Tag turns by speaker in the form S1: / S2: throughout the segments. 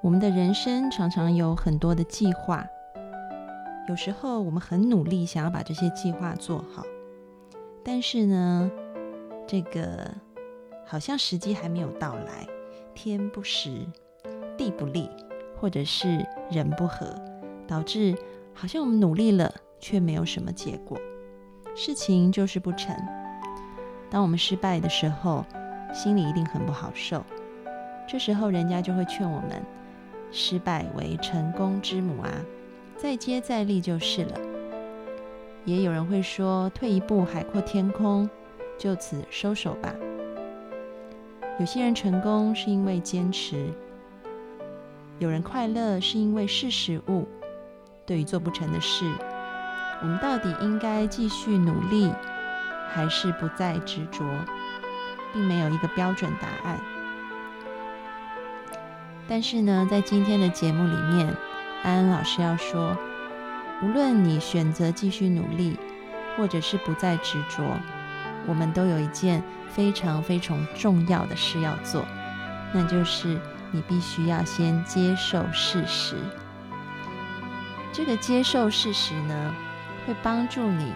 S1: 我们的人生常常有很多的计划，有时候我们很努力想要把这些计划做好，但是呢，这个好像时机还没有到来，天不时，地不利，或者是人不和，导致好像我们努力了却没有什么结果，事情就是不成。当我们失败的时候，心里一定很不好受。这时候，人家就会劝我们：“失败为成功之母啊，再接再厉就是了。”也有人会说：“退一步，海阔天空，就此收手吧。”有些人成功是因为坚持，有人快乐是因为识时务。对于做不成的事，我们到底应该继续努力？还是不再执着，并没有一个标准答案。但是呢，在今天的节目里面，安安老师要说，无论你选择继续努力，或者是不再执着，我们都有一件非常非常重要的事要做，那就是你必须要先接受事实。这个接受事实呢，会帮助你。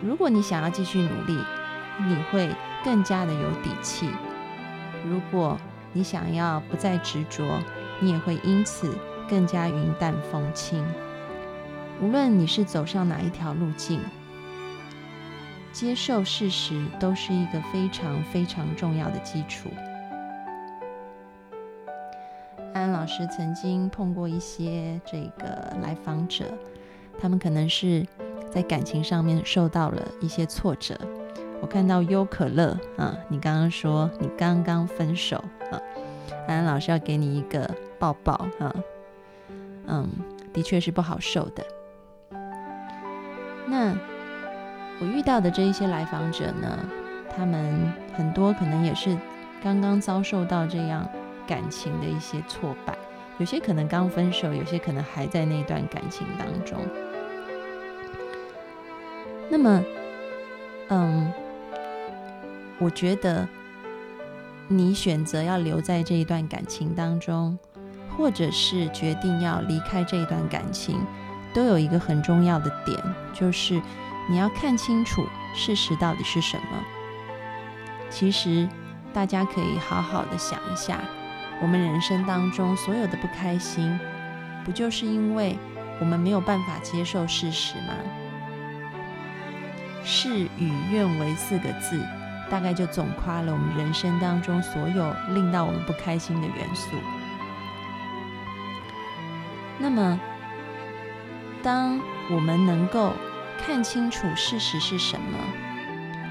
S1: 如果你想要继续努力，你会更加的有底气；如果你想要不再执着，你也会因此更加云淡风轻。无论你是走上哪一条路径，接受事实都是一个非常非常重要的基础。安老师曾经碰过一些这个来访者，他们可能是。在感情上面受到了一些挫折，我看到优可乐啊，你刚刚说你刚刚分手啊，安安老师要给你一个抱抱啊，嗯，的确是不好受的。那我遇到的这一些来访者呢，他们很多可能也是刚刚遭受到这样感情的一些挫败，有些可能刚分手，有些可能还在那段感情当中。那么，嗯，我觉得你选择要留在这一段感情当中，或者是决定要离开这一段感情，都有一个很重要的点，就是你要看清楚事实到底是什么。其实，大家可以好好的想一下，我们人生当中所有的不开心，不就是因为我们没有办法接受事实吗？事与愿违四个字，大概就总夸了我们人生当中所有令到我们不开心的元素。那么，当我们能够看清楚事实是什么，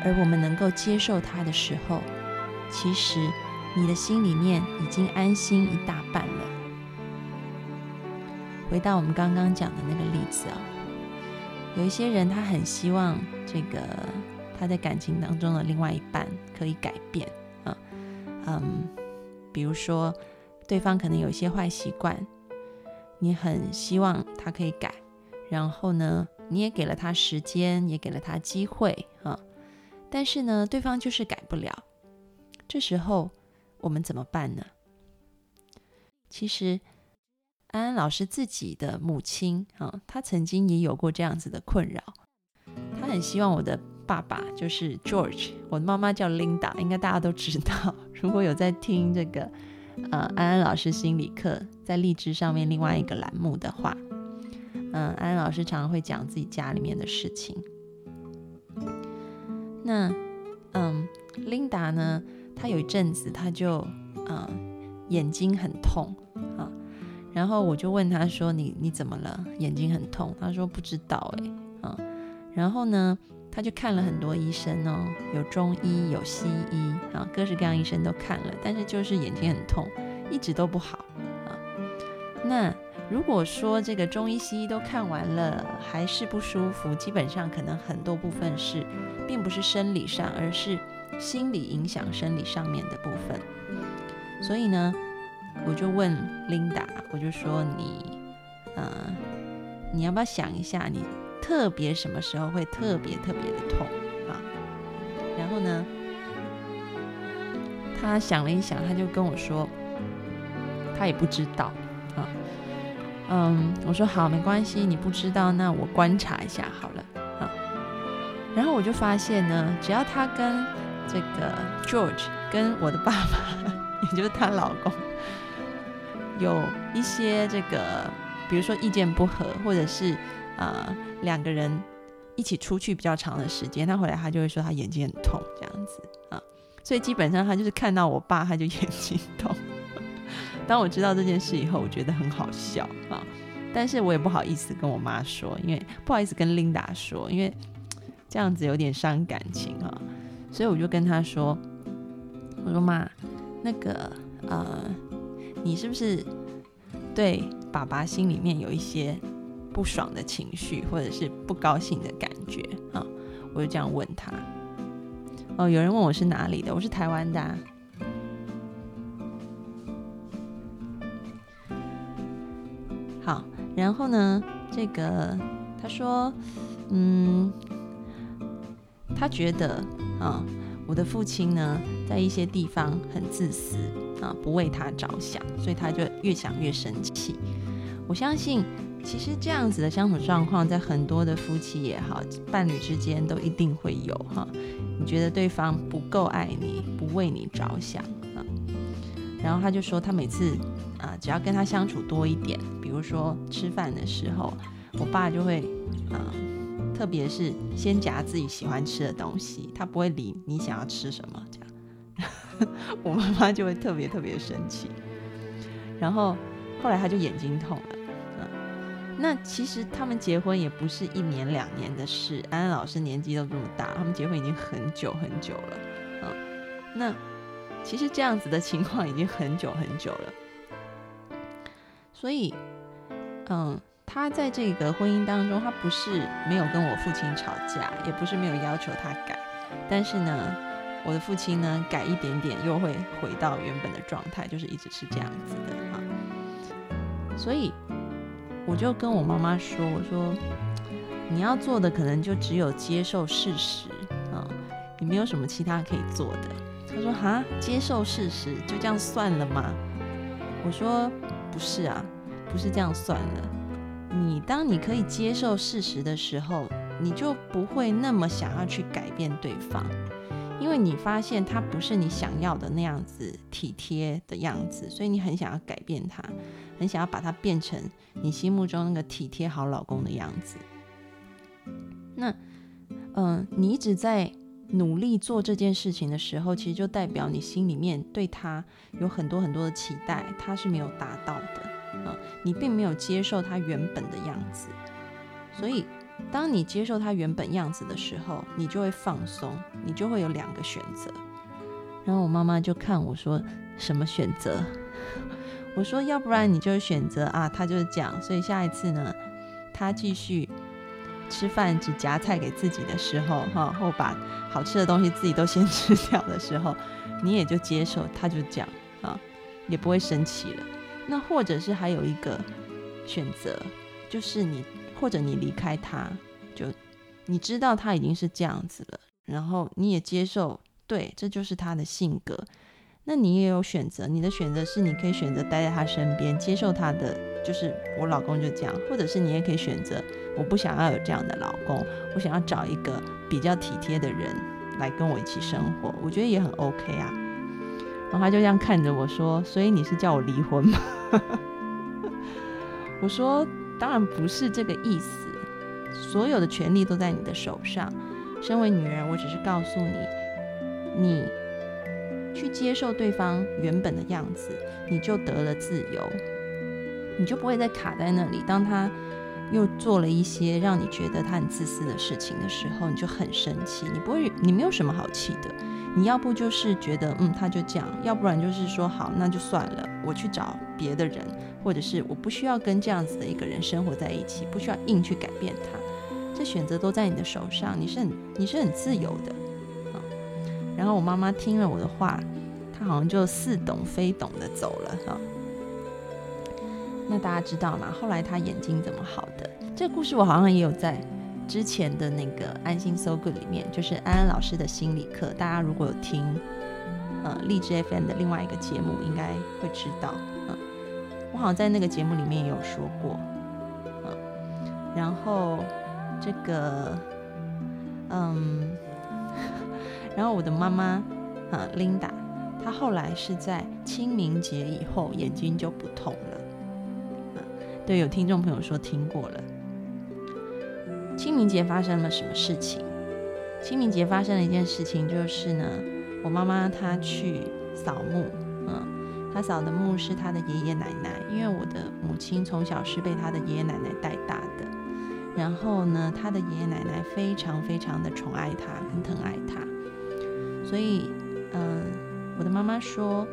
S1: 而我们能够接受它的时候，其实你的心里面已经安心一大半了。回到我们刚刚讲的那个例子啊。有一些人，他很希望这个他在感情当中的另外一半可以改变啊，嗯，比如说对方可能有一些坏习惯，你很希望他可以改，然后呢，你也给了他时间，也给了他机会啊，但是呢，对方就是改不了，这时候我们怎么办呢？其实。安安老师自己的母亲啊，她曾经也有过这样子的困扰。她很希望我的爸爸就是 George，我的妈妈叫 Linda，应该大家都知道。如果有在听这个呃安安老师心理课，在荔枝上面另外一个栏目的话，嗯，安安老师常常会讲自己家里面的事情。那嗯，Linda 呢，她有一阵子她就嗯眼睛很痛啊。然后我就问她说：“你你怎么了？眼睛很痛。”她说：“不知道哎，啊。”然后呢，他就看了很多医生哦，有中医，有西医，啊，各式各样医生都看了，但是就是眼睛很痛，一直都不好啊。那如果说这个中医西医都看完了，还是不舒服，基本上可能很多部分是，并不是生理上，而是心理影响生理上面的部分。所以呢。我就问 Linda，我就说你，呃，你要不要想一下，你特别什么时候会特别特别的痛啊？然后呢，他想了一想，他就跟我说，他也不知道啊。嗯，我说好，没关系，你不知道，那我观察一下好了啊。然后我就发现呢，只要他跟这个 George 跟我的爸爸，也就是她老公，有一些这个，比如说意见不合，或者是啊两个人一起出去比较长的时间，他回来他就会说他眼睛很痛这样子啊。所以基本上他就是看到我爸他就眼睛痛。当我知道这件事以后，我觉得很好笑啊，但是我也不好意思跟我妈说，因为不好意思跟 Linda 说，因为这样子有点伤感情啊，所以我就跟他说：“我说妈，那个呃，你是不是对爸爸心里面有一些不爽的情绪，或者是不高兴的感觉啊？”我就这样问他。哦，有人问我是哪里的，我是台湾的。好，然后呢，这个他说，嗯，他觉得啊，我的父亲呢，在一些地方很自私啊，不为他着想，所以他就越想越生气。我相信，其实这样子的相处状况，在很多的夫妻也好，伴侣之间都一定会有哈。你觉得对方不够爱你，不为你着想啊？然后他就说，他每次啊，只要跟他相处多一点。比如说吃饭的时候，我爸就会，啊，特别是先夹自己喜欢吃的东西，他不会理你想要吃什么，这样，我妈妈就会特别特别生气。然后后来他就眼睛痛了，那其实他们结婚也不是一年两年的事，安安老师年纪都这么大，他们结婚已经很久很久了，嗯，那其实这样子的情况已经很久很久了，所以。嗯，他在这个婚姻当中，他不是没有跟我父亲吵架，也不是没有要求他改，但是呢，我的父亲呢改一点点，又会回到原本的状态，就是一直是这样子的哈。所以我就跟我妈妈说：“我说你要做的可能就只有接受事实啊，你没有什么其他可以做的。”他说：“哈，接受事实就这样算了吗？”我说：“不是啊。”不是这样算的。你当你可以接受事实的时候，你就不会那么想要去改变对方，因为你发现他不是你想要的那样子体贴的样子，所以你很想要改变他，很想要把他变成你心目中那个体贴好老公的样子。那，嗯，你一直在努力做这件事情的时候，其实就代表你心里面对他有很多很多的期待，他是没有达到的。啊，你并没有接受他原本的样子，所以当你接受他原本样子的时候，你就会放松，你就会有两个选择。然后我妈妈就看我说什么选择，我说要不然你就选择啊，他就是讲，所以下一次呢，他继续吃饭只夹菜给自己的时候，哈，或把好吃的东西自己都先 吃掉的时候，你也就接受他就讲啊，也不会生气了。那或者是还有一个选择，就是你或者你离开他，就你知道他已经是这样子了，然后你也接受，对，这就是他的性格。那你也有选择，你的选择是你可以选择待在他身边，接受他的，就是我老公就这样，或者是你也可以选择，我不想要有这样的老公，我想要找一个比较体贴的人来跟我一起生活，我觉得也很 OK 啊。然后他就这样看着我说：“所以你是叫我离婚吗？” 我说：“当然不是这个意思，所有的权利都在你的手上。身为女人，我只是告诉你，你去接受对方原本的样子，你就得了自由，你就不会再卡在那里。当他又做了一些让你觉得他很自私的事情的时候，你就很生气。你不会，你没有什么好气的。”你要不就是觉得，嗯，他就这样；要不然就是说，好，那就算了，我去找别的人，或者是我不需要跟这样子的一个人生活在一起，不需要硬去改变他。这选择都在你的手上，你是很你是很自由的。然后我妈妈听了我的话，她好像就似懂非懂的走了哈。那大家知道吗？后来她眼睛怎么好的？这个故事我好像也有在。之前的那个安心 So Good 里面，就是安安老师的心理课。大家如果有听呃励志 FM 的另外一个节目，应该会知道。嗯，我好像在那个节目里面也有说过，嗯，然后这个，嗯，然后我的妈妈，啊，Linda，她后来是在清明节以后眼睛就不痛了，对，有听众朋友说听过了。清明节发生了什么事情？清明节发生了一件事情，就是呢，我妈妈她去扫墓，嗯。她扫的墓是她的爷爷奶奶，因为我的母亲从小是被她的爷爷奶奶带大的，然后呢，他的爷爷奶奶非常非常的宠爱他，很疼爱他，所以，嗯，我的妈妈说，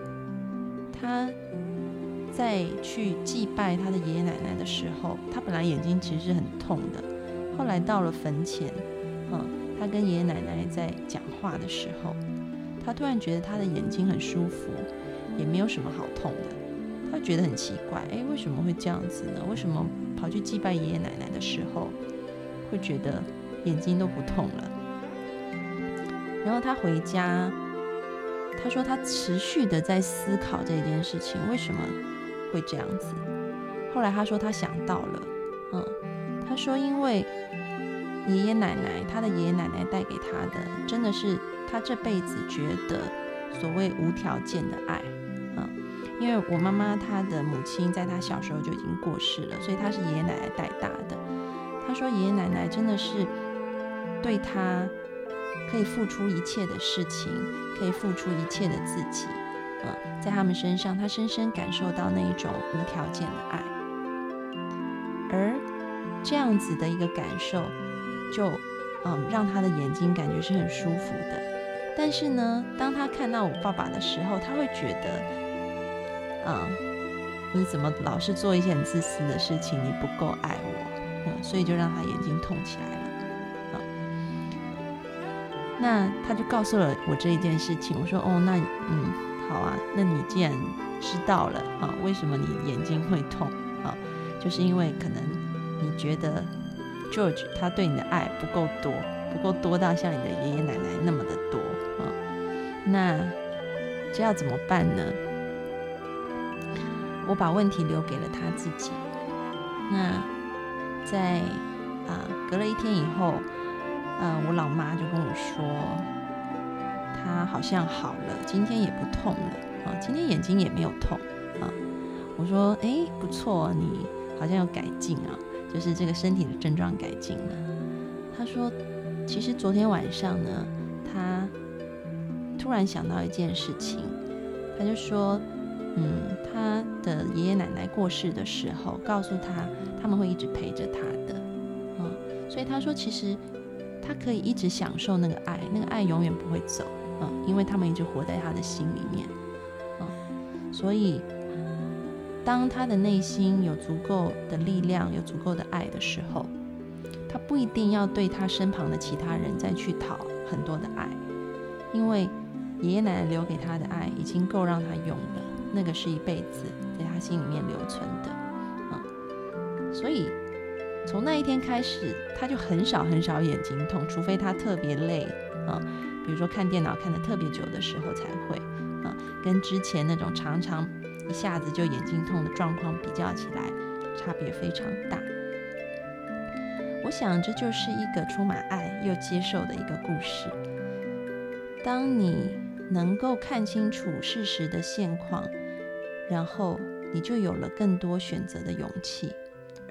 S1: 她在去祭拜她的爷爷奶奶的时候，她本来眼睛其实是很痛的，后来到了坟前，嗯，她跟爷爷奶奶在讲话的时候，她突然觉得她的眼睛很舒服。也没有什么好痛的，他觉得很奇怪，哎，为什么会这样子呢？为什么跑去祭拜爷爷奶奶的时候，会觉得眼睛都不痛了？然后他回家，他说他持续的在思考这件事情，为什么会这样子？后来他说他想到了，嗯，他说因为爷爷奶奶，他的爷爷奶奶带给他的，真的是他这辈子觉得所谓无条件的爱。嗯因为我妈妈她的母亲在她小时候就已经过世了，所以她是爷爷奶奶带大的。她说爷爷奶奶真的是对她可以付出一切的事情，可以付出一切的自己，嗯，在他们身上，他深深感受到那一种无条件的爱。而这样子的一个感受，就嗯让他的眼睛感觉是很舒服的。但是呢，当他看到我爸爸的时候，他会觉得。嗯，你怎么老是做一些很自私的事情？你不够爱我，嗯，所以就让他眼睛痛起来了。那他就告诉了我这一件事情。我说，哦，那嗯，好啊，那你既然知道了，啊，为什么你眼睛会痛？啊，就是因为可能你觉得 George 他对你的爱不够多，不够多到像你的爷爷奶奶那么的多，啊，那这要怎么办呢？我把问题留给了他自己。那在啊，隔了一天以后，呃，我老妈就跟我说，她好像好了，今天也不痛了啊，今天眼睛也没有痛啊。我说，哎，不错，你好像有改进啊，就是这个身体的症状改进了。她说，其实昨天晚上呢，她突然想到一件事情，她就说。嗯，他的爷爷奶奶过世的时候，告诉他他们会一直陪着他的，嗯，所以他说其实他可以一直享受那个爱，那个爱永远不会走，嗯，因为他们一直活在他的心里面，嗯，所以当他的内心有足够的力量，有足够的爱的时候，他不一定要对他身旁的其他人再去讨很多的爱，因为爷爷奶奶留给他的爱已经够让他用了。那个是一辈子在他心里面留存的，啊，所以从那一天开始，他就很少很少眼睛痛，除非他特别累啊，比如说看电脑看的特别久的时候才会啊，跟之前那种常常一下子就眼睛痛的状况比较起来，差别非常大。我想这就是一个充满爱又接受的一个故事。当你能够看清楚事实的现况。然后你就有了更多选择的勇气，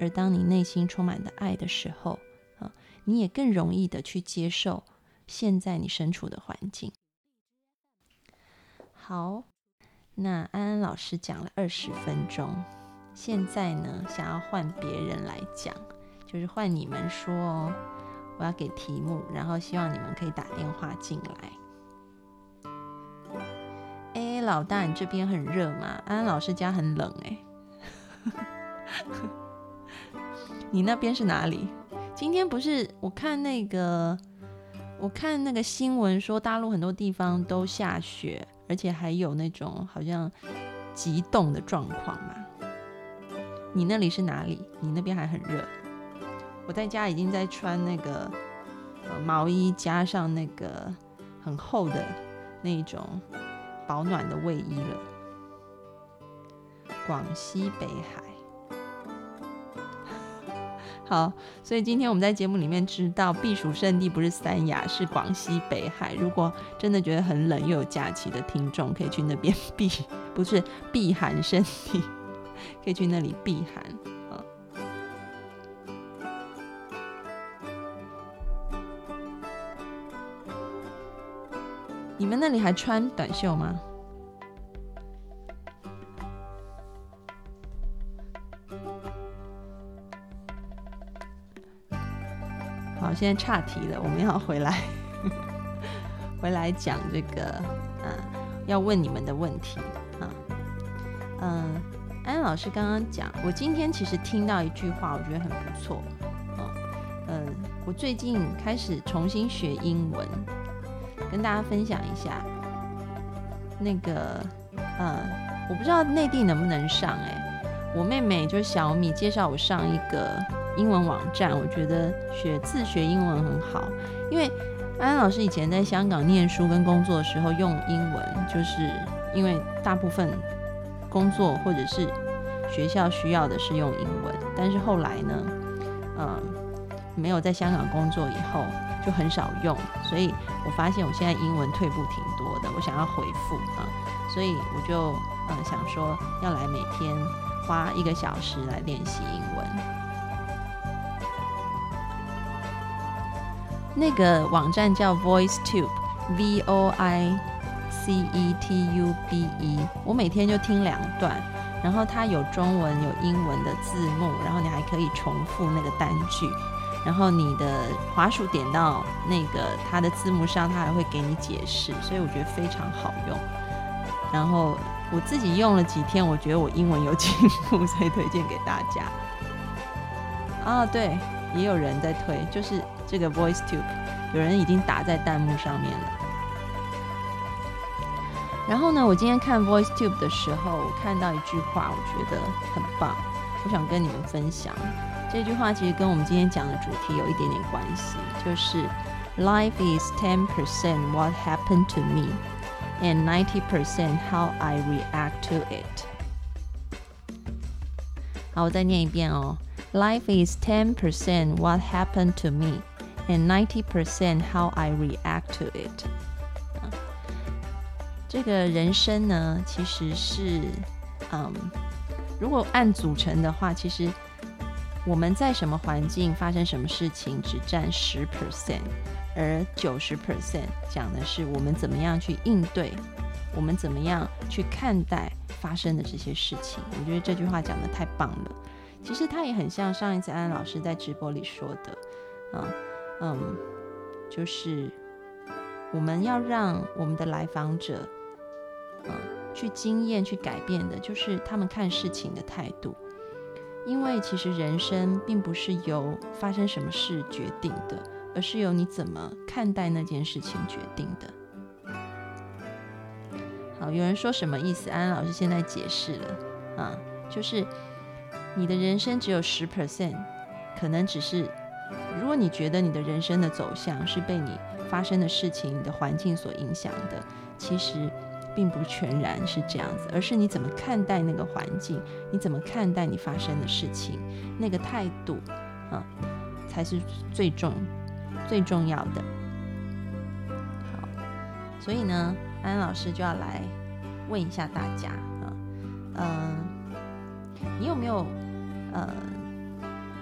S1: 而当你内心充满的爱的时候，啊，你也更容易的去接受现在你身处的环境。好，那安安老师讲了二十分钟，现在呢，想要换别人来讲，就是换你们说哦，我要给题目，然后希望你们可以打电话进来。老大，你这边很热吗？安安老师家很冷哎。你那边是哪里？今天不是我看那个，我看那个新闻说大陆很多地方都下雪，而且还有那种好像极冻的状况嘛。你那里是哪里？你那边还很热？我在家已经在穿那个毛衣，加上那个很厚的那种。保暖的卫衣了。广西北海。好，所以今天我们在节目里面知道，避暑胜地不是三亚，是广西北海。如果真的觉得很冷又有假期的听众，可以去那边避，不是避寒胜地，可以去那里避寒啊。你们那里还穿短袖吗？我现在岔题了，我们要回来，回来讲这个，啊，要问你们的问题啊，嗯，安老师刚刚讲，我今天其实听到一句话，我觉得很不错，嗯，我最近开始重新学英文，跟大家分享一下，那个，嗯，我不知道内地能不能上，哎，我妹妹就是小米介绍我上一个。英文网站，我觉得学自学英文很好，因为安安老师以前在香港念书跟工作的时候用英文，就是因为大部分工作或者是学校需要的是用英文，但是后来呢，嗯，没有在香港工作以后就很少用，所以我发现我现在英文退步挺多的，我想要回复啊，所以我就嗯想说要来每天花一个小时来练习英文。那个网站叫 VoiceTube，V O I C E T U B E。我每天就听两段，然后它有中文有英文的字幕，然后你还可以重复那个单句，然后你的滑鼠点到那个它的字幕上，它还会给你解释，所以我觉得非常好用。然后我自己用了几天，我觉得我英文有进步，所以推荐给大家。啊，对。也有人在推，就是这个 VoiceTube，有人已经打在弹幕上面了。然后呢，我今天看 VoiceTube 的时候，我看到一句话，我觉得很棒，我想跟你们分享。这句话其实跟我们今天讲的主题有一点点关系，就是 Life is ten percent what happened to me, and ninety percent how I react to it。好，我再念一遍哦。Life is 10% what happened to me, and 90% how I react to it。这个人生呢，其实是，嗯，如果按组成的话，其实我们在什么环境发生什么事情，只占十 percent，而九十 percent 讲的是我们怎么样去应对，我们怎么样去看待发生的这些事情。我觉得这句话讲的太棒了。其实它也很像上一次安安老师在直播里说的，啊，嗯，就是我们要让我们的来访者，嗯，去经验、去改变的，就是他们看事情的态度。因为其实人生并不是由发生什么事决定的，而是由你怎么看待那件事情决定的。好，有人说什么意思？安安老师现在解释了，啊，就是。你的人生只有十 percent，可能只是，如果你觉得你的人生的走向是被你发生的事情、你的环境所影响的，其实并不全然是这样子，而是你怎么看待那个环境，你怎么看待你发生的事情，那个态度啊，才是最重、最重要的。好，所以呢，安安老师就要来问一下大家啊，嗯。你有没有，呃，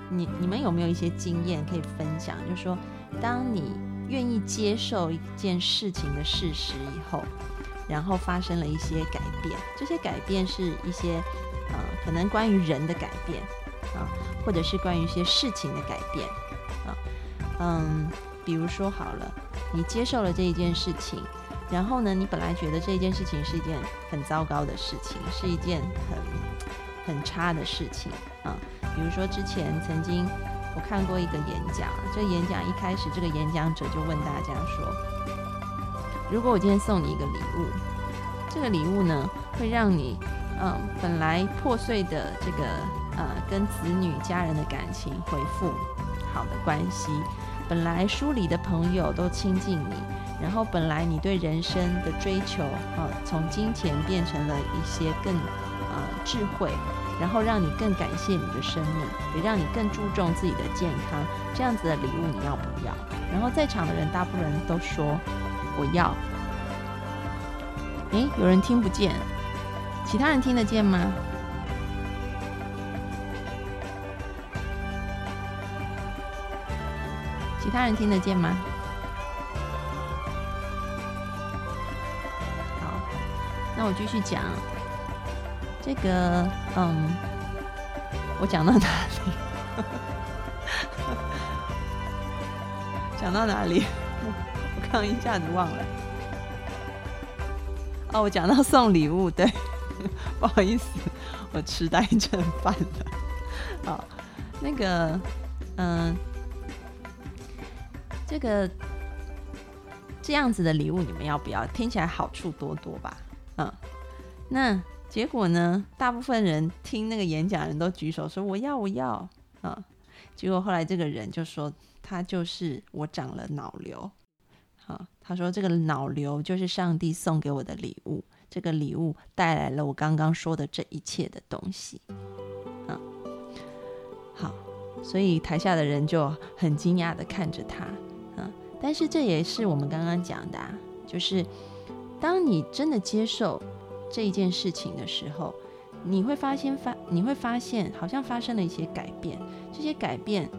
S1: 你你们有没有一些经验可以分享？就是说，当你愿意接受一件事情的事实以后，然后发生了一些改变，这些改变是一些，呃，可能关于人的改变啊，或者是关于一些事情的改变啊，嗯，比如说好了，你接受了这一件事情，然后呢，你本来觉得这件事情是一件很糟糕的事情，是一件很。很差的事情啊，比如说之前曾经我看过一个演讲，这演讲一开始这个演讲者就问大家说：如果我今天送你一个礼物，这个礼物呢会让你嗯本来破碎的这个呃跟子女家人的感情恢复好的关系，本来疏离的朋友都亲近你，然后本来你对人生的追求啊从金钱变成了一些更。呃智慧，然后让你更感谢你的生命，也让你更注重自己的健康。这样子的礼物你要不要？然后在场的人大部分人都说我要。诶，有人听不见，其他人听得见吗？其他人听得见吗？好，那我继续讲。这个，嗯，我讲到哪里？讲到哪里？我刚一下子忘了。哦，我讲到送礼物，对，不好意思，我痴呆症犯了。好，那个，嗯。这个这样子的礼物，你们要不要？听起来好处多多吧？嗯，那结果呢？大部分人听那个演讲人都举手说我要我要啊。结果后来这个人就说他就是我长了脑瘤。好，他说这个脑瘤就是上帝送给我的礼物，这个礼物带来了我刚刚说的这一切的东西。嗯，好，所以台下的人就很惊讶的看着他。但是这也是我们刚刚讲的，就是当你真的接受这一件事情的时候，你会发现发你会发现好像发生了一些改变。这些改变，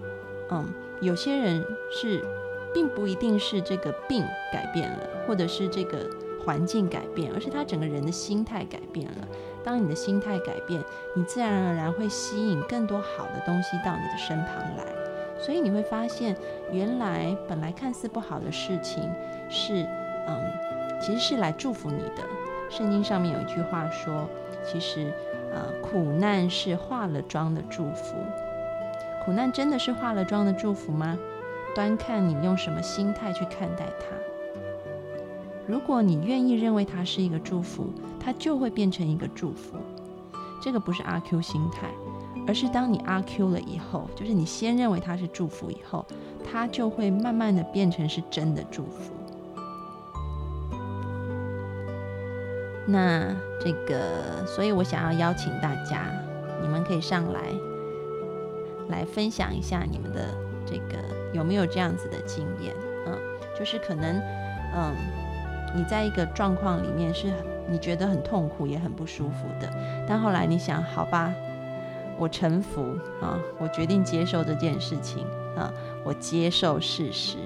S1: 嗯，有些人是并不一定是这个病改变了，或者是这个环境改变，而是他整个人的心态改变了。当你的心态改变，你自然而然会吸引更多好的东西到你的身旁来。所以你会发现，原来本来看似不好的事情，是嗯，其实是来祝福你的。圣经上面有一句话说，其实呃，苦难是化了妆的祝福。苦难真的是化了妆的祝福吗？端看你用什么心态去看待它。如果你愿意认为它是一个祝福，它就会变成一个祝福。这个不是阿 Q 心态。而是当你阿 Q 了以后，就是你先认为它是祝福，以后它就会慢慢的变成是真的祝福。那这个，所以我想要邀请大家，你们可以上来，来分享一下你们的这个有没有这样子的经验？嗯，就是可能，嗯，你在一个状况里面是你觉得很痛苦也很不舒服的，但后来你想，好吧。我臣服啊！我决定接受这件事情啊！我接受事实。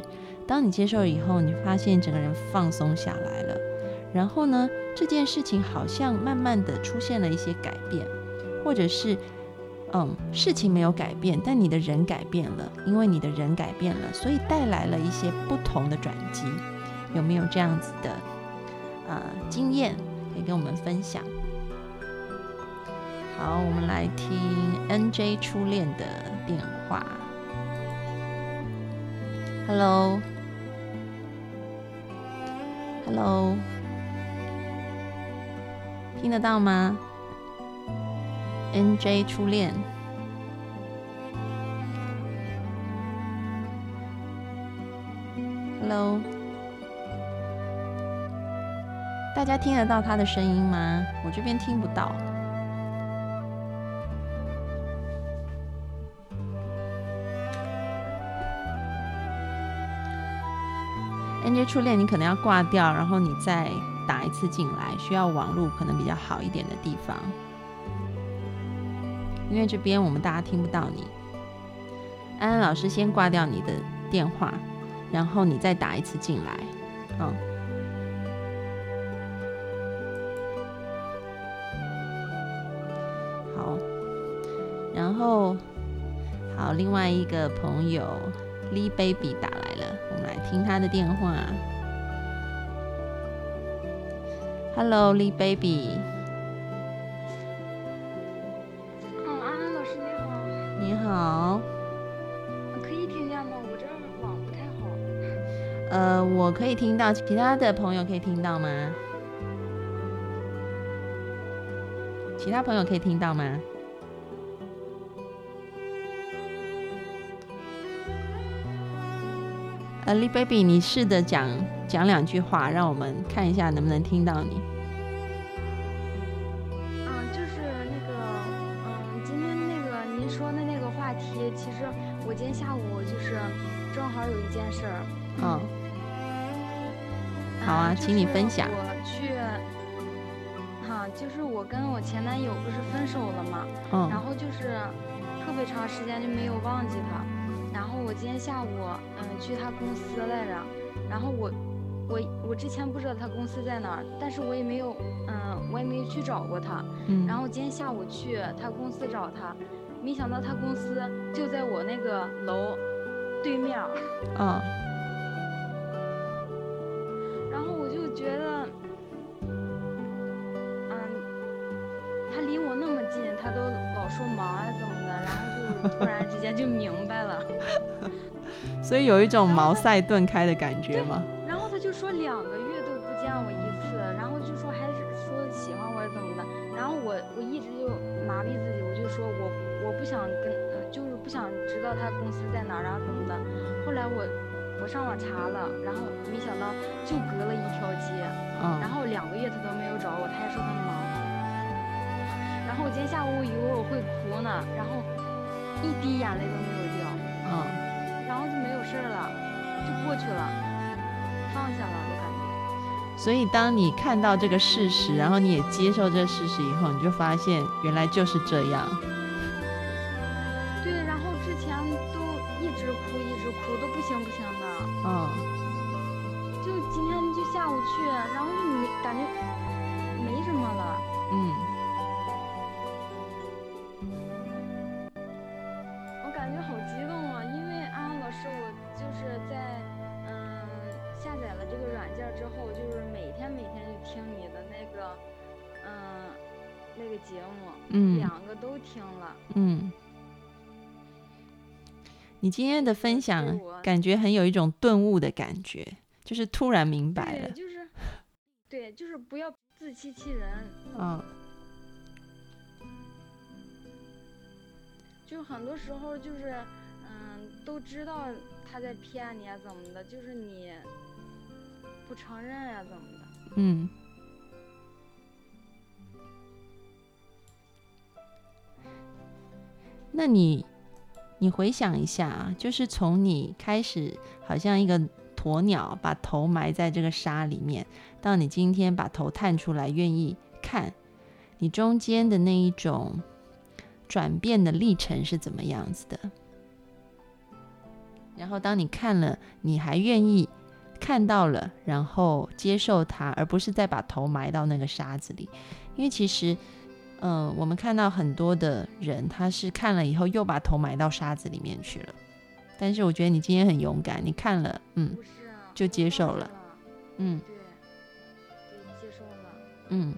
S1: 当你接受以后，你发现整个人放松下来了。然后呢，这件事情好像慢慢的出现了一些改变，或者是，嗯，事情没有改变，但你的人改变了，因为你的人改变了，所以带来了一些不同的转机。有没有这样子的呃经验可以跟我们分享？好，我们来听 NJ 初恋的电话。Hello，Hello，听得到吗？NJ 初恋，Hello，大家听得到他的声音吗？我这边听不到。NJ 初恋，你可能要挂掉，然后你再打一次进来，需要网络可能比较好一点的地方，因为这边我们大家听不到你。安安老师先挂掉你的电话，然后你再打一次进来，嗯。好，然后好，另外一个朋友。Lee Baby 打来了，我们来听他的电话。Hello，Lee Baby。
S2: 嗯，安安老师你好。
S1: 你好。
S2: 可以听见吗？我这儿网不太好。
S1: 呃，我可以听到，其他的朋友可以听到吗？其他朋友可以听到吗？呃，Li Baby，你试着讲讲两句话，让我们看一下能不能听到你。
S2: 嗯，就是那个，嗯，今天那个您说的那个话题。其实我今天下午就是正
S1: 好有一件事儿。嗯，好啊，请你分享。
S2: 我去，哈，就是我跟我前男友不是分手了嘛，
S1: 嗯，
S2: 然后就是特别长时间就没有忘记他。然后我今天下午，嗯，去他公司来着，然后我。我我之前不知道他公司在哪儿，但是我也没有嗯我也没有去找过他。
S1: 嗯，
S2: 然后今天下午去他公司找他，没想到他公司就在我那个楼对面儿。
S1: 嗯
S2: 然后我就觉得，嗯，他离我那么近，他都老说忙啊怎么的，然后就 突然之间就明白了，
S1: 所以有一种茅塞顿开的感觉吗？
S2: 不想跟，呃，就是不想知道他公司在哪儿，然后怎么的，后来我我上网查了，然后没想到就隔了一条街。嗯然
S1: 嗯
S2: 后两个月他都没有找我，他还说他忙。然后我今天下午我以为我会哭呢，然后一滴眼泪都没有掉，
S1: 嗯，
S2: 然后就没有事儿了，就过去了，放下了，我感觉。
S1: 所以当你看到这个事实，然后你也接受这个事实以后，你就发现原来就是这样。
S2: 去，然后就没感觉没什么了。
S1: 嗯
S2: 我感觉好激动啊，因为安安老师，我就是在嗯下载了这个软件之后，就是每天每天就听你的那个嗯那个节目，
S1: 嗯
S2: 两个都听了。
S1: 嗯。你今天的分享感觉很有一种顿悟的感觉，就是突然明白，了。
S2: 就是对，就是不要自欺欺人。
S1: 嗯
S2: 就很多时候就是嗯都知道他在骗你啊怎么的，就是你不承认啊怎么的。
S1: 嗯。那你，你回想一下啊，就是从你开始好像一个鸵鸟把头埋在这个沙里面，到你今天把头探出来愿意看，你中间的那一种转变的历程是怎么样子的？然后当你看了，你还愿意看到了，然后接受它，而不是再把头埋到那个沙子里。因为其实，嗯、我们看到很多的人，他是看了以后又把头埋到沙子里面去了。但是我觉得你今天很勇敢，你看了，嗯，就接受了，嗯
S2: 对，对，接受了。
S1: 嗯。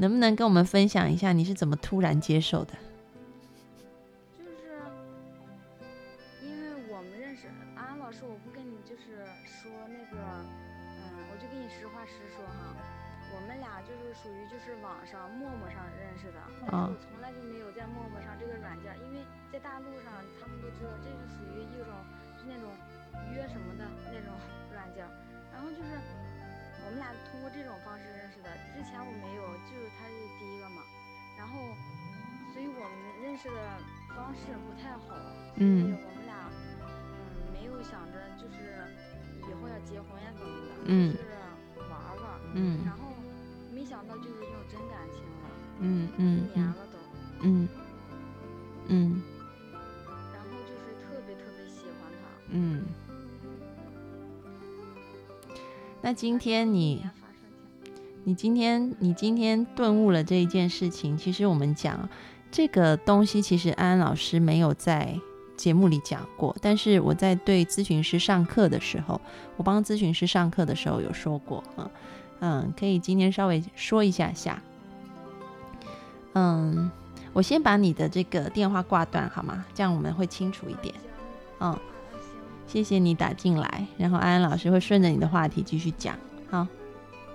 S1: 能不能跟我们分享一下你是怎么突然接受的？
S2: 就是因为我们认识安安老师，我不跟你就是说那个，嗯，我就跟你实话实说哈，我们俩就是属于就是网上陌陌上认识的，但是识的方式不太好，所以
S1: 嗯
S2: 我们俩嗯没有想着就是以后要结婚呀怎么的，
S1: 嗯。
S2: 就是玩玩，
S1: 嗯。
S2: 然后没想到就是用真感情了，
S1: 嗯嗯嗯
S2: 年了都，
S1: 嗯。嗯。
S2: 然后就是特别特别喜欢他。
S1: 嗯。那今天你你今天你今天顿悟了这一件事情，其实我们讲这个东西，其实安安老师没有在节目里讲过，但是我在对咨询师上课的时候，我帮咨询师上课的时候有说过啊，嗯，可以今天稍微说一下下，嗯，我先把你的这个电话挂断好吗？这样我们会清楚一点。嗯，谢谢你打进来，然后安安老师会顺着你的话题继续讲。好，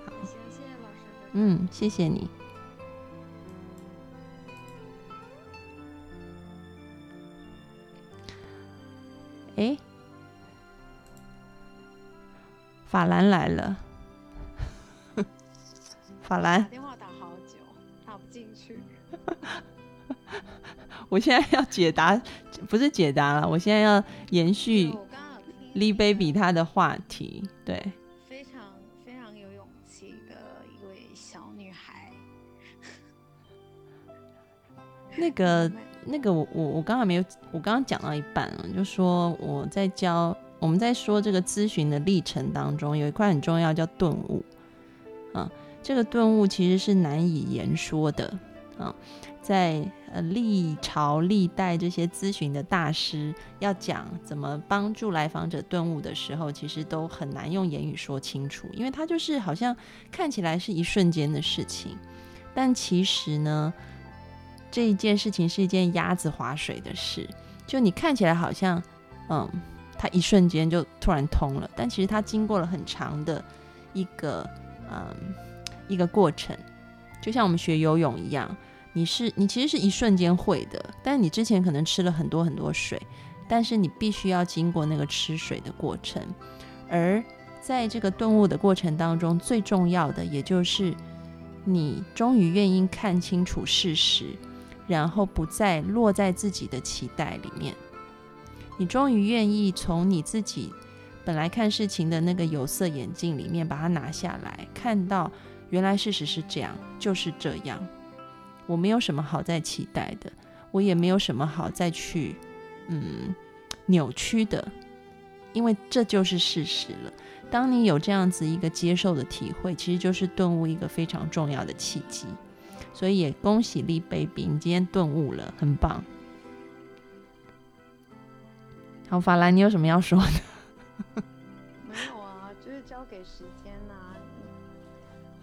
S2: 行，谢谢老师。
S1: 嗯，谢谢你。哎，法兰来了，法兰。
S3: 电话打好久，打不进去。
S1: 我现在要解答，不是解答了，我现在要延续
S3: Li Baby 她的话
S1: 题，对。非常非常有勇气的一位小女孩。那个。那个我我我刚才没有，我刚刚讲到一半了，就说我在教我们在说这个咨询的历程当中，有一块很重要叫顿悟啊，这个顿悟其实是难以言说的啊，在呃历朝历代这些咨询的大师要讲怎么帮助来访者顿悟的时候，其实都很难用言语说清楚，因为它就是好像看起来是一瞬间的事情，但其实呢。这一件事情是一件鸭子划水的事，就你看起来好像，嗯，它一瞬间就突然通了，但其实它经过了很长的一个，嗯，一个过程，就像我们学游泳一样，你是你其实是一瞬间会的，但你之前可能吃了很多很多水，但是你必须要经过那个吃水的过程，而在这个顿悟的过程当中，最重要的也就是你终于愿意看清楚事实。然后不再落在自己的期待里面，你终于愿意从你自己本来看事情的那个有色眼镜里面把它拿下来，看到原来事实是这样，就是这样。我没有什么好再期待的，我也没有什么好再去嗯扭曲的，因为这就是事实了。当你有这样子一个接受的体会，其实就是顿悟一个非常重要的契机。所以也恭喜丽 baby，你今天顿悟了，很棒。好，法兰，你有什么要说的？
S3: 没有啊，就是交给时间呐。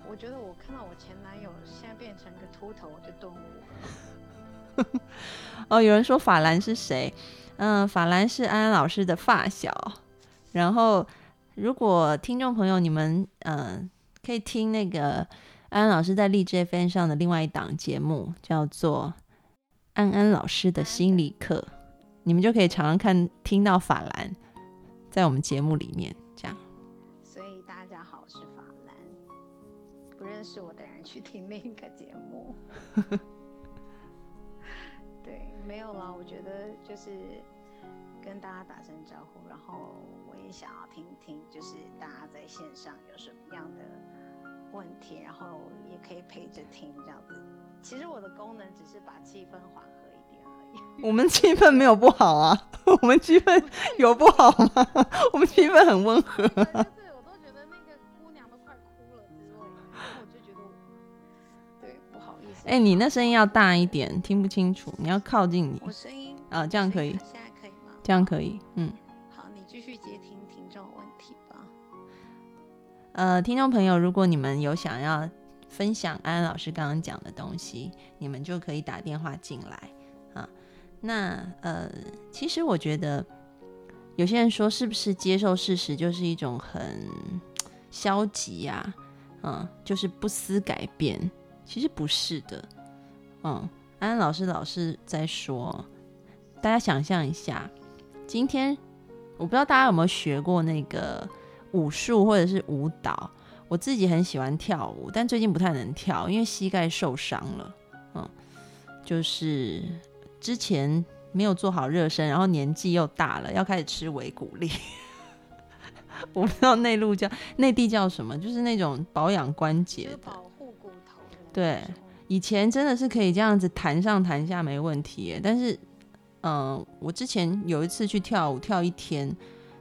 S3: 我觉得我看到我前男友现在变成个秃头，我就顿悟。
S1: 哦，有人说法兰是谁？嗯，法兰是安安老师的发小。然后，如果听众朋友你们嗯可以听那个。安安老师在荔枝 FM 上的另外一档节目叫做《安安老师的心理课》，你们就可以常常看听到法兰在我们节目里面这样。
S3: 所以大家好，我是法兰，不认识我的人去听另一个节目。对，没有了。我觉得就是跟大家打声招呼，然后我也想要听听，就是大家在线上有什么样的。问题，然后也可以陪着听这样子。其实我的功能只是把气氛缓和一点而已。
S1: 我们气氛没有不好啊，我们气氛有不好吗？我们气氛很温和。
S3: 对，我都觉得那个姑娘都快哭了之后，我就觉得，对，不好意思。
S1: 哎，你那声音要大一点，听不清楚，你要靠近你。
S3: 我声音
S1: 啊，这样可以。
S3: 现在可以吗？
S1: 这样可以，嗯。呃，听众朋友，如果你们有想要分享安安老师刚刚讲的东西，你们就可以打电话进来啊。那呃，其实我觉得有些人说，是不是接受事实就是一种很消极呀？嗯，就是不思改变。其实不是的。嗯，安安老师老是在说，大家想象一下，今天我不知道大家有没有学过那个。武术或者是舞蹈，我自己很喜欢跳舞，但最近不太能跳，因为膝盖受伤了。嗯，就是之前没有做好热身，然后年纪又大了，要开始吃维骨力。我不知道内陆叫内地叫什么，就是那种保养关节的，
S3: 保护骨头。
S1: 对，以前真的是可以这样子弹上弹下没问题，但是，嗯，我之前有一次去跳舞，跳一天，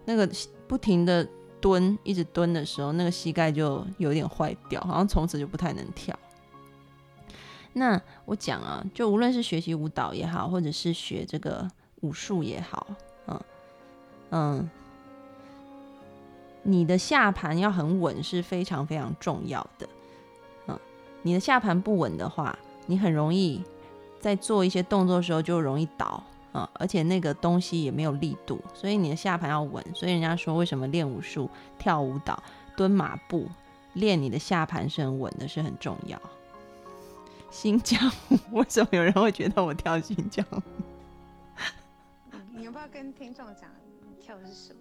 S1: 那个不停的。蹲一直蹲的时候，那个膝盖就有点坏掉，好像从此就不太能跳。那我讲啊，就无论是学习舞蹈也好，或者是学这个武术也好，嗯嗯，你的下盘要很稳是非常非常重要的。嗯，你的下盘不稳的话，你很容易在做一些动作的时候就容易倒。啊，而且那个东西也没有力度，所以你的下盘要稳。所以人家说，为什么练武术、跳舞蹈、蹲马步，练你的下盘是很稳的，是很重要。新疆，为什么有人会觉得我跳新疆？
S3: 你要不要跟听众讲，你跳的是什么？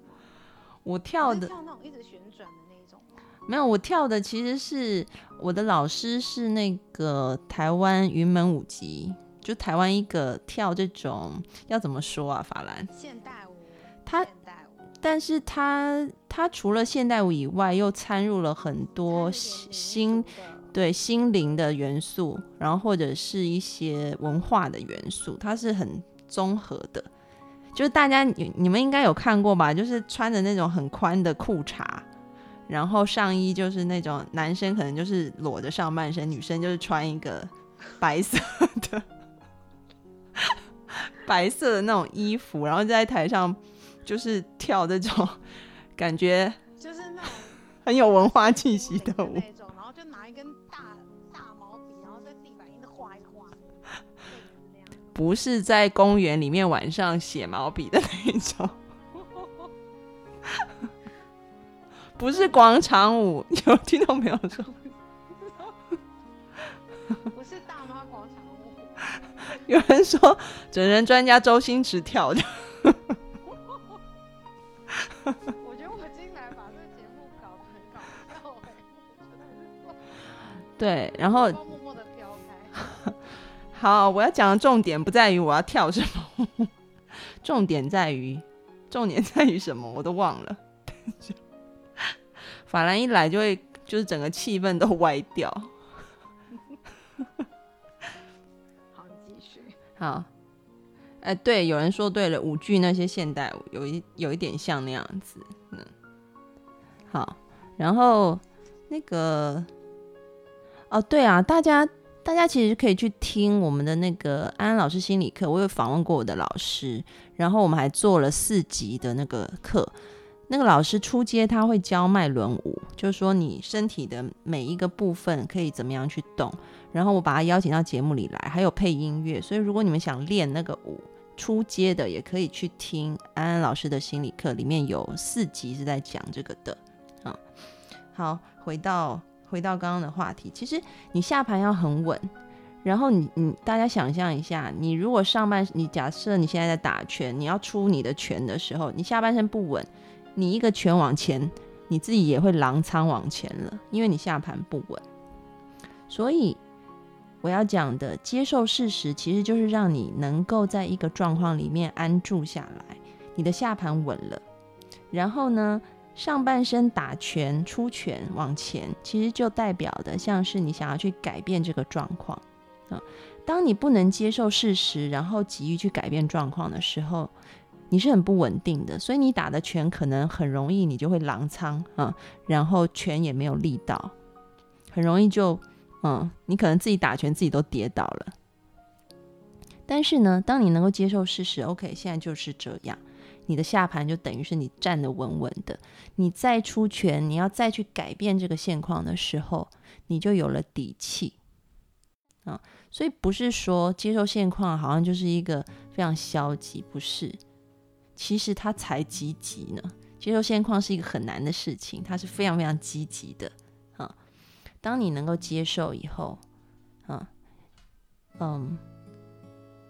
S1: 我跳的
S3: 跳那种一直旋转的那种吗？
S1: 没有，我跳的其实是我的老师是那个台湾云门舞集。就台湾一个跳这种要怎么说啊？法兰
S3: 现代舞，
S1: 他，但是他他除了现代舞以外，又掺入了很多心对心灵的元素，然后或者是一些文化的元素，它是很综合的。就是大家你你们应该有看过吧？就是穿着那种很宽的裤衩，然后上衣就是那种男生可能就是裸着上半身，女生就是穿一个白色的 白色的那种衣服，然后在台上就是跳这种感觉
S3: 就是那种
S1: 很有文化气息的舞。
S3: 那种，然后就拿一根大大毛笔，然后在地板一直画一画。
S1: 不是在公园里面晚上写毛笔的那一种，不是广场舞。有听众朋友说，有人说整人专家周星驰跳的，
S3: 我觉得我进来把这个节目搞得很搞笑哎、
S1: 对。然后
S3: 默默的飘开。
S1: 好，我要讲的重点不在于我要跳什么，重点在于，重点在于什么我都忘了。法兰一来就会，就是整个气氛都歪掉。
S3: 好，
S1: 哎、对，有人说对了，舞剧那些现代舞有一有一点像那样子，嗯，好，然后那个，哦，对啊，大家大家其实可以去听我们的那个安安老师心理课，我有访问过我的老师，然后我们还做了四集的那个课。那个老师出街他会教脉轮舞，就是说你身体的每一个部分可以怎么样去动。然后我把他邀请到节目里来，还有配音乐，所以如果你们想练那个舞出街的，也可以去听安安老师的心理课，里面有四集是在讲这个的。啊，好，回到回到刚刚的话题，其实你下盘要很稳，然后你你大家想象一下，你如果上半你假设你现在在打拳，你要出你的拳的时候，你下半身不稳，你一个拳往前，你自己也会狼仓往前了，因为你下盘不稳，所以。我要讲的接受事实，其实就是让你能够在一个状况里面安住下来，你的下盘稳了，然后呢，上半身打拳出拳往前，其实就代表的像是你想要去改变这个状况啊。当你不能接受事实，然后急于去改变状况的时候，你是很不稳定的，所以你打的拳可能很容易你就会狼仓啊，然后拳也没有力道，很容易就。嗯，你可能自己打拳自己都跌倒了，但是呢，当你能够接受事实，OK，现在就是这样，你的下盘就等于是你站得稳稳的，你再出拳，你要再去改变这个现况的时候，你就有了底气啊。所以不是说接受现况好像就是一个非常消极，不是，其实它才积极呢。接受现况是一个很难的事情，它是非常非常积极的。当你能够接受以后，嗯嗯，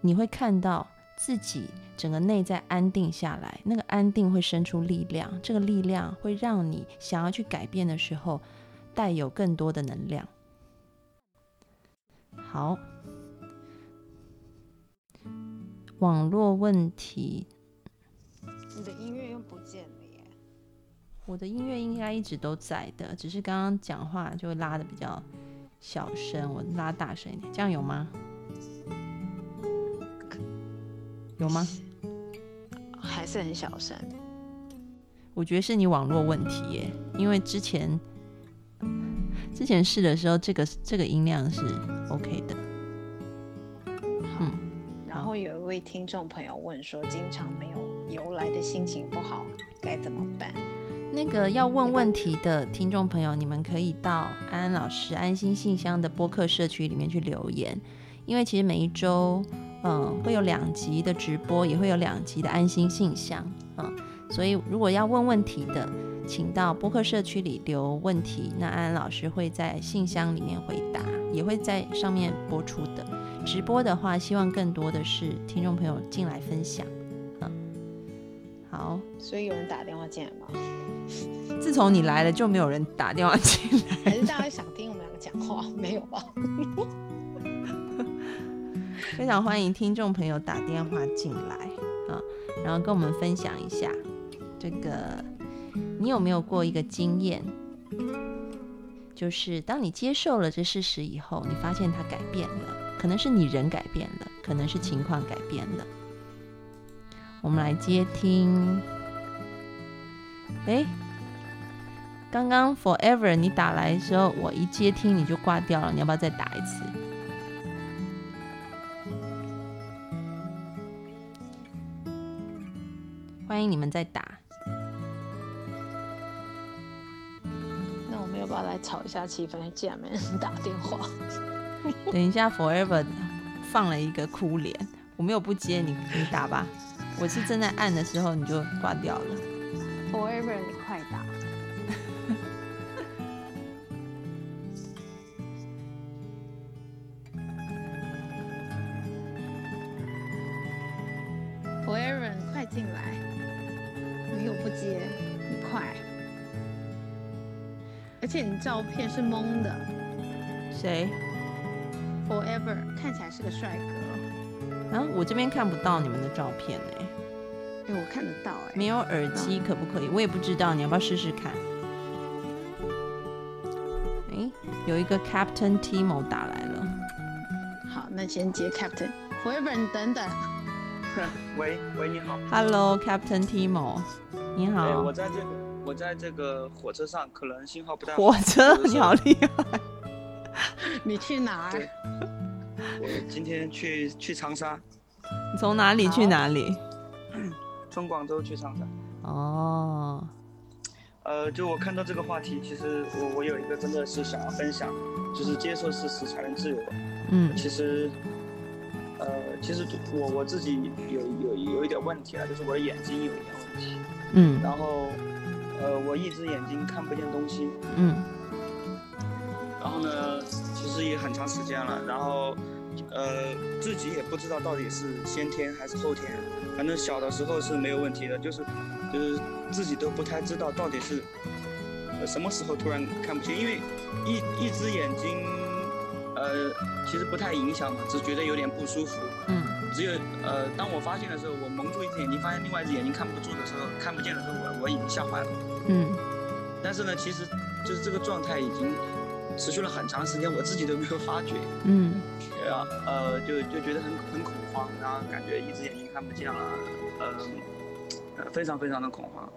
S1: 你会看到自己整个内在安定下来，那个安定会生出力量，这个力量会让你想要去改变的时候，带有更多的能量。好，网络问题，
S3: 你的音乐又不。
S1: 我的音乐应该一直都在的，只是刚刚讲话就拉的比较小声，我拉大声一点，这样有吗？有吗？
S3: 还是很小声。
S1: 我觉得是你网络问题耶，因为之前之前试的时候，这个这个音量是 OK 的。
S3: 嗯，然后有一位听众朋友问说，经常没有由来的心情不好，该怎么办？
S1: 那个要问问题的听众朋友，你们可以到安安老师安心信箱的播客社区里面去留言，因为其实每一周，嗯，会有两集的直播，也会有两集的安心信箱，嗯，所以如果要问问题的，请到播客社区里留问题，那安安老师会在信箱里面回答，也会在上面播出的。直播的话，希望更多的是听众朋友进来分享，嗯，好。
S3: 所以有人打电话进来吗？
S1: 自从你来了，就没有人打电话进来。
S3: 还是大家想听我们两个讲话？没有吧？
S1: 非常欢迎听众朋友打电话进来啊，然后跟我们分享一下这个，你有没有过一个经验，就是当你接受了这事实以后，你发现它改变了，可能是你人改变了，可能是情况改变了。我们来接听，哎，刚刚 Forever 你打来的时候，我一接听你就挂掉了，你要不要再打一次？欢迎你们再打。
S3: 那我们要不要来吵一下气氛？既然没人打电话，
S1: 等一下，Forever 放了一个哭脸，我没有不接你，你打吧。我是正在按的时候你就挂掉了。
S3: Forever，你快打！Forever，你快进来！没有不接，你快！而且你照片是蒙的
S1: 谁
S3: ？，Forever 看起来是个帅哥，
S1: 啊，我这边看不到你们的照片哎、
S3: 哎，我看得到哎、
S1: 没有耳机可不可以？我也不知道，你要不要试试看？哎、有一个 Captain Timo 打来了，
S3: 好，那先接 Captain。Forever，你等等，
S4: 喂喂，你好。
S1: Hello Captain Timo，你
S4: 哎，
S1: 好
S4: 我。在这个我在这个火车上，可能信号不太好。
S1: 火车，你好厉害！
S3: 你去哪儿？
S4: 我今天去去长沙，
S1: 你从哪里去哪里？
S4: 从广州去长沙。
S1: 哦，
S4: 呃，就我看到这个话题，其实我我有一个真的是想要分享，就是接受事实才能自由。
S1: 嗯。
S4: 其实，呃，其实我我自己有有有一点问题啊，就是我的眼睛有一点问题，
S1: 嗯。
S4: 然后，呃，我一只眼睛看不见东西，
S1: 嗯。
S4: 然后呢，其实也很长时间了，然后，呃，自己也不知道到底是先天还是后天，反正小的时候是没有问题的，就是，就是自己都不太知道到底是，呃，什么时候突然看不见，因为一一只眼睛，呃，其实不太影响嘛，只觉得有点不舒服。
S1: 嗯
S4: 只有呃，当我发现的时候，我蒙住一只眼睛，发现另外一只眼睛看不住的时候，看不见的时候，我我已经吓坏了。
S1: 嗯
S4: 但是呢，其实就是这个状态已经持续了很长时间，我自己都没有发觉，
S1: 嗯
S4: 然后呃就就觉得很很恐慌，然后感觉一只眼睛看不见了，呃呃非常非常的恐慌。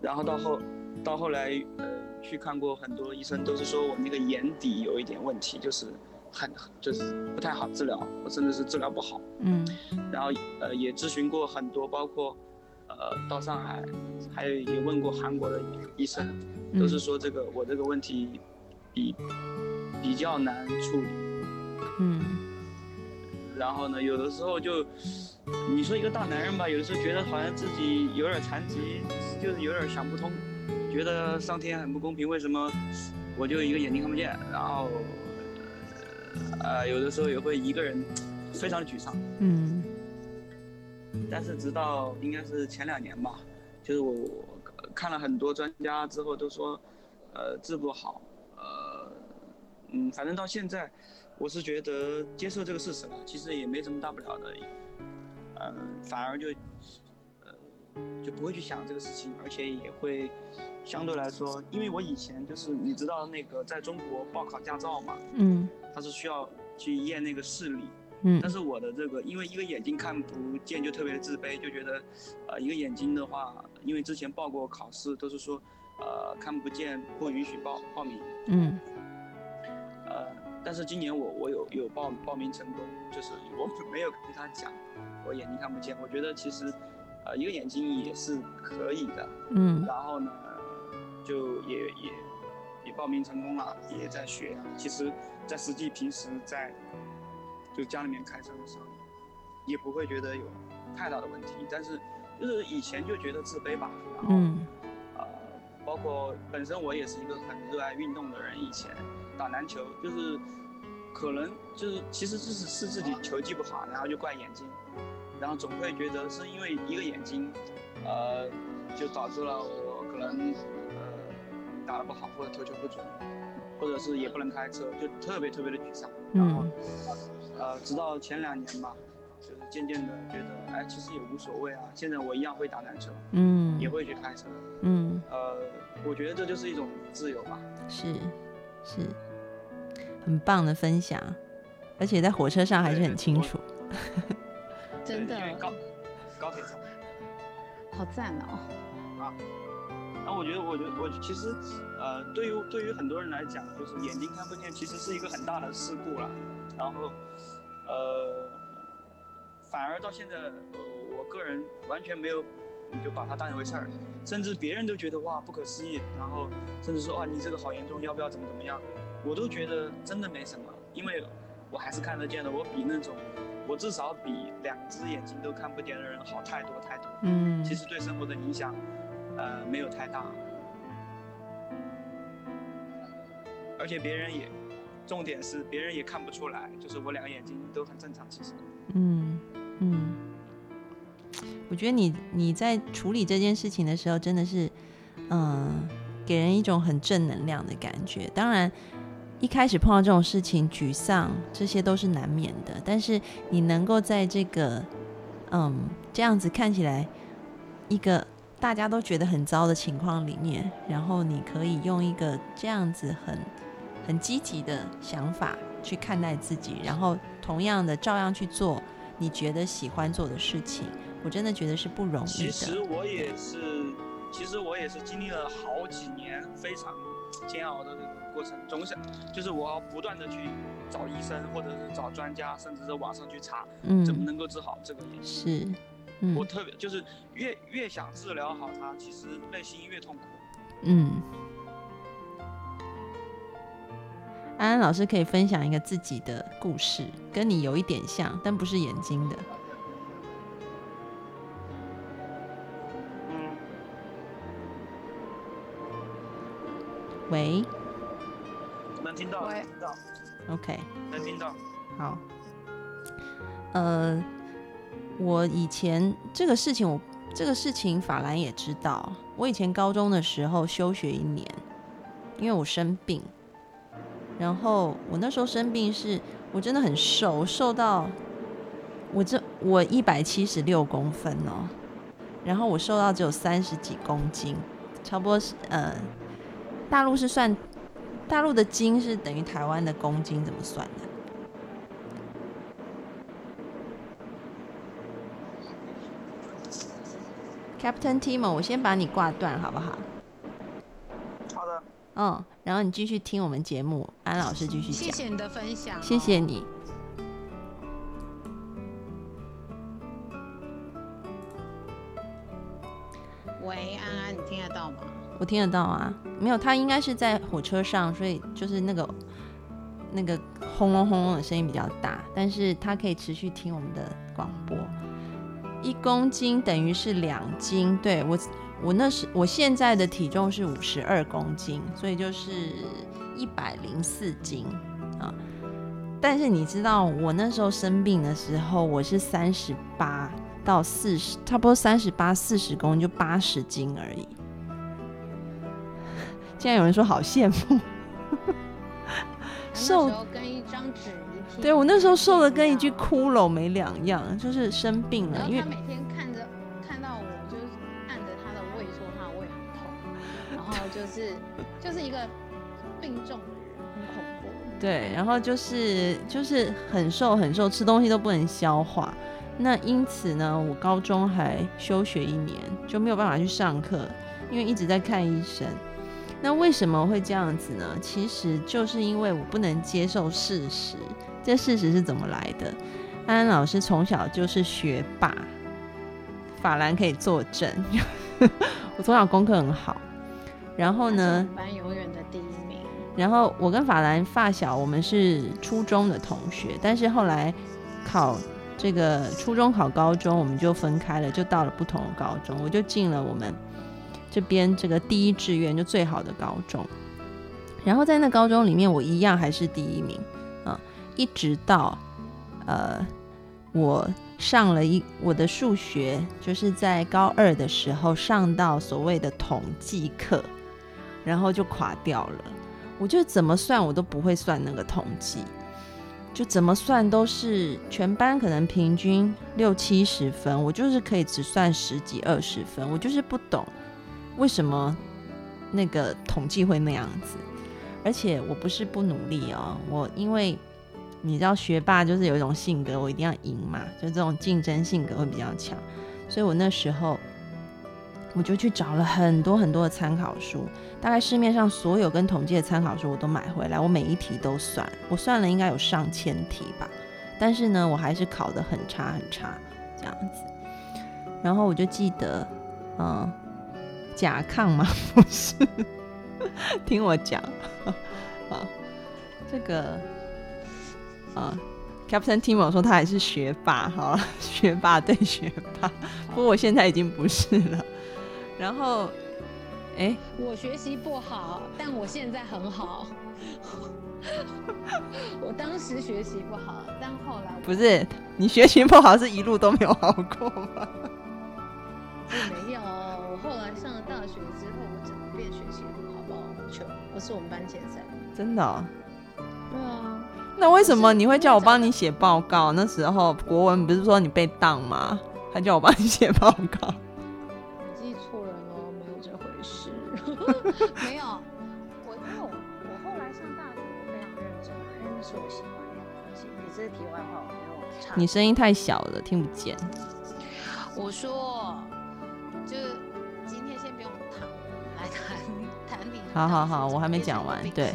S4: 然后到后到后来呃去看过很多医生，都是说我那个眼底有一点问题，就是很就是不太好治疗，我甚至是治疗不好。
S1: 嗯
S4: 然后呃也咨询过很多，包括呃到上海，还有也问过韩国的医生，都是说这个我这个问题比比较难处理。
S1: 嗯
S4: 然后呢，有的时候就你说一个大男人吧，有的时候觉得好像自己有点残疾，就是有点想不通，觉得上天很不公平，为什么我就一个眼睛看不见？然后呃有的时候也会一个人非常沮丧。
S1: 嗯
S4: 但是直到应该是前两年吧，就是我我看了很多专家之后都说，呃治不好，呃嗯，反正到现在，我是觉得接受这个事实了，其实也没什么大不了的，呃，反而就呃就不会去想这个事情，而且也会相对来说，因为我以前就是你知道那个在中国报考驾照嘛，
S1: 嗯
S4: 它是需要去验那个视力。
S1: 嗯
S4: 但是我的这个，因为一个眼睛看不见，就特别的自卑，就觉得，呃，一个眼睛的话，因为之前报过考试，都是说，呃，看不见不允许报报名，
S1: 嗯
S4: 呃，但是今年我我有有报报名成功，就是我没有跟他讲我眼睛看不见，我觉得其实，呃，一个眼睛也是可以的，
S1: 嗯
S4: 然后呢，就也也也报名成功了，也在学。其实，在实际平时在就家里面开车的时候，也不会觉得有太大的问题。但是就是以前就觉得自卑吧，然后、
S1: 嗯
S4: 呃，包括本身我也是一个很热爱运动的人，以前打篮球就是可能就是其实就是是自己球技不好，然后就怪眼睛，然后总会觉得是因为一个眼睛，呃，就导致了我可能呃打得不好，或者投球不准，或者是也不能开车，就特别特别的沮丧。然后
S1: 嗯
S4: 呃，直到前两年吧，就是渐渐的觉得，哎，其实也无所谓啊。现在我一样会打篮球，
S1: 嗯
S4: 也会去开车，
S1: 嗯
S4: 呃，我觉得这就是一种自由吧。
S1: 是是很棒的分享，而且在火车上还是很清楚。
S3: 真的
S4: 因为高高铁上。
S3: 好赞哦！
S4: 啊，那我觉得，我觉得，我其实，呃，对于对于很多人来讲，就是眼睛看不见，其实是一个很大的事故了。然后，呃，反而到现在，呃，我个人完全没有就把它当一回事儿，甚至别人都觉得哇不可思议，然后甚至说啊你这个好严重，要不要怎么怎么样，我都觉得真的没什么，因为我还是看得见的，我比那种。我至少比两只眼睛都看不见的人好太多太多。
S1: 嗯，
S4: 其实对生活的影响，呃，没有太大。而且别人也，重点是别人也看不出来，就是我两个眼睛都很正常。其实，
S1: 嗯嗯，我觉得你你在处理这件事情的时候，真的是，嗯，给人一种很正能量的感觉。当然。一开始碰到这种事情，沮丧这些都是难免的。但是你能够在这个，嗯，这样子看起来一个大家都觉得很糟的情况里面，然后你可以用一个这样子很很积极的想法去看待自己，然后同样的照样去做你觉得喜欢做的事情，我真的觉得是不容易的。其
S4: 实我也是，其实我也是经历了好几年非常 煎熬的。过程总想，就是我要不断的去找医生，或者是找专家，甚至是网上去查，嗯，怎么能够治好这个眼
S1: 睛。
S4: 是，我特别就是越越想治疗好它，其实内心越痛苦。
S1: 嗯，安安老师可以分享一个自己的故事，跟你有一点像，但不是眼睛的。
S4: 嗯。
S1: 喂。
S4: 听到，听到
S1: ，OK，
S4: 能听到。
S1: 好，呃，我以前这个事情，我这个事情法兰也知道。我以前高中的时候休学一年，因为我生病。然后我那时候生病是，我真的很瘦，瘦到我这我一百七十六公分哦，然后我瘦到只有三十几公斤，差不多是呃，大陆是算。大陆的斤是等于台湾的公斤，怎么算的？Captain Timo，我先把你挂断，好不好？
S4: 好的。
S1: 嗯，然后你继续听我们节目，安老师继续讲。谢
S3: 谢你的分享。
S1: 谢谢你。
S3: 喂，安安，你听得到吗？
S1: 我听得到啊，没有，他应该是在火车上，所以就是那个那个轰隆轰隆的声音比较大，但是他可以持续听我们的广播。一公斤等于是两斤，对我我那时我现在的体重是五十二公斤，所以就是一百零四斤啊。但是你知道我那时候生病的时候，我是三十八到四十，差不多三十八四十公斤，就八十斤而已。现在有人说好羡慕，
S3: 瘦跟一张纸一片
S1: 对我那时候瘦的跟一具骷髅没两样，就是生病了。因为
S3: 他每天看着看到我，就是按着他的胃说他胃很痛，然后就是 就是一个病重的人，很恐怖。
S1: 对，然后就是就是很瘦很瘦，吃东西都不能消化。那因此呢，我高中还休学一年，就没有办法去上课，因为一直在看医生。那为什么会这样子呢？其实就是因为我不能接受事实。这事实是怎么来的？安安老师从小就是学霸，法兰可以作证。我从小功课很好，然后呢，
S3: 班永远的第一名。
S1: 然后我跟法兰发小，我们是初中的同学，但是后来考这个初中考高中，我们就分开了，就到了不同的高中，我就进了我们。这边这个第一志愿就最好的高中，然后在那高中里面，我一样还是第一名啊，一直到呃我上了一我的数学，就是在高二的时候上到所谓的统计课，然后就垮掉了。我就怎么算我都不会算那个统计，就怎么算都是全班可能平均六七十分，我就是可以只算十几二十分，我就是不懂。为什么那个统计会那样子？而且我不是不努力哦，我因为你知道学霸就是有一种性格，我一定要赢嘛，就这种竞争性格会比较强，所以我那时候我就去找了很多很多的参考书，大概市面上所有跟统计的参考书我都买回来，我每一题都算，我算了应该有上千题吧，但是呢，我还是考得很差很差这样子，然后我就记得，嗯，甲亢吗？不是，听我讲。啊，这个啊，Captain Timo 说他还是学霸，好，学霸对学霸，不过我现在已经不是了。然后，哎，
S3: 我学习不好，但我现在很好。我当时学习不好，但后来
S1: 不是你学习不好，是一路都没有好过吗？
S3: 没有，我后来上了大学之后，我整个变学习很好，不好？就我是我们班前三。
S1: 真的？
S3: 对啊。
S1: 那为什么你会叫我帮你写报告？那时候国文不是说你被当吗？还叫我帮你写报告？
S3: 你记错人了，没有这回事。没有，我因为我我后来上大学，我非常认真，因为那是我喜欢的东西。你这是题外话，我没有唱。
S1: 你声音太小了，听不见。
S3: 我说，
S1: 好好好，我还没讲完。对。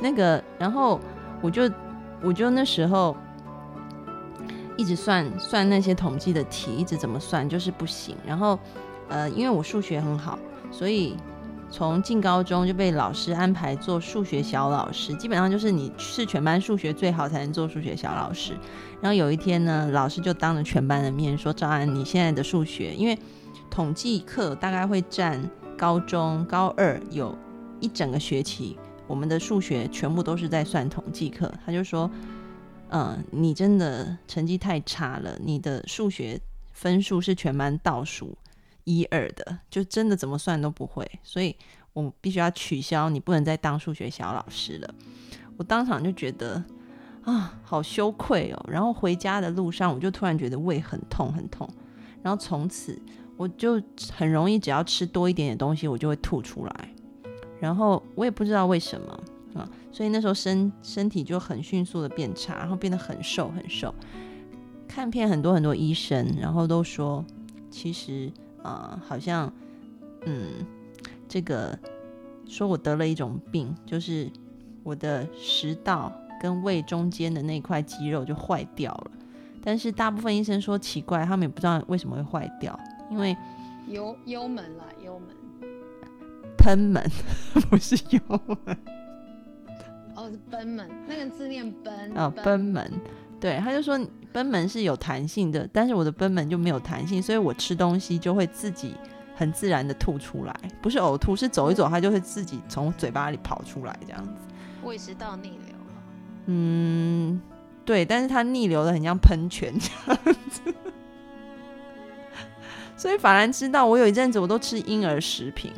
S1: 那个，然后我就我就那时候一直算算那些统计的题，一直怎么算就是不行。然后呃，因为我数学很好，所以从进高中就被老师安排做数学小老师。基本上就是你是全班数学最好才能做数学小老师。然后有一天呢，老师就当着全班的面说：“赵安，你现在的数学，因为统计课大概会占高中高二有一整个学期。”我们的数学全部都是在算统计课，他就说：“嗯，你真的成绩太差了，你的数学分数是全班倒数一二的，就真的怎么算都不会，所以我必须要取消，你不能再当数学小老师了。”我当场就觉得啊，好羞愧哦。然后回家的路上，我就突然觉得胃很痛很痛，然后从此我就很容易，只要吃多一点点东西，我就会吐出来。然后我也不知道为什么啊，所以那时候身身体就很迅速的变差，然后变得很瘦很瘦。看遍很多很多医生，然后都说，其实啊，好像嗯，这个说我得了一种病，就是我的食道跟胃中间的那块肌肉就坏掉了。但是大部分医生说奇怪，他们也不知道为什么会坏掉，因为
S3: 幽幽门了，幽门。
S1: 贲门 不是幽门，
S3: 哦，是贲门，那个字念贲
S1: 啊，贲门。对，他就说贲门是有弹性的，但是我的贲门就没有弹性，所以我吃东西就会自己很自然的吐出来，不是呕吐，是走一走它就会自己从嘴巴里跑出来这样子。
S3: 胃食道逆流
S1: 嗯，对，但是它逆流的很像喷泉这样子，所以法兰知道我有一阵子我都吃婴儿食品。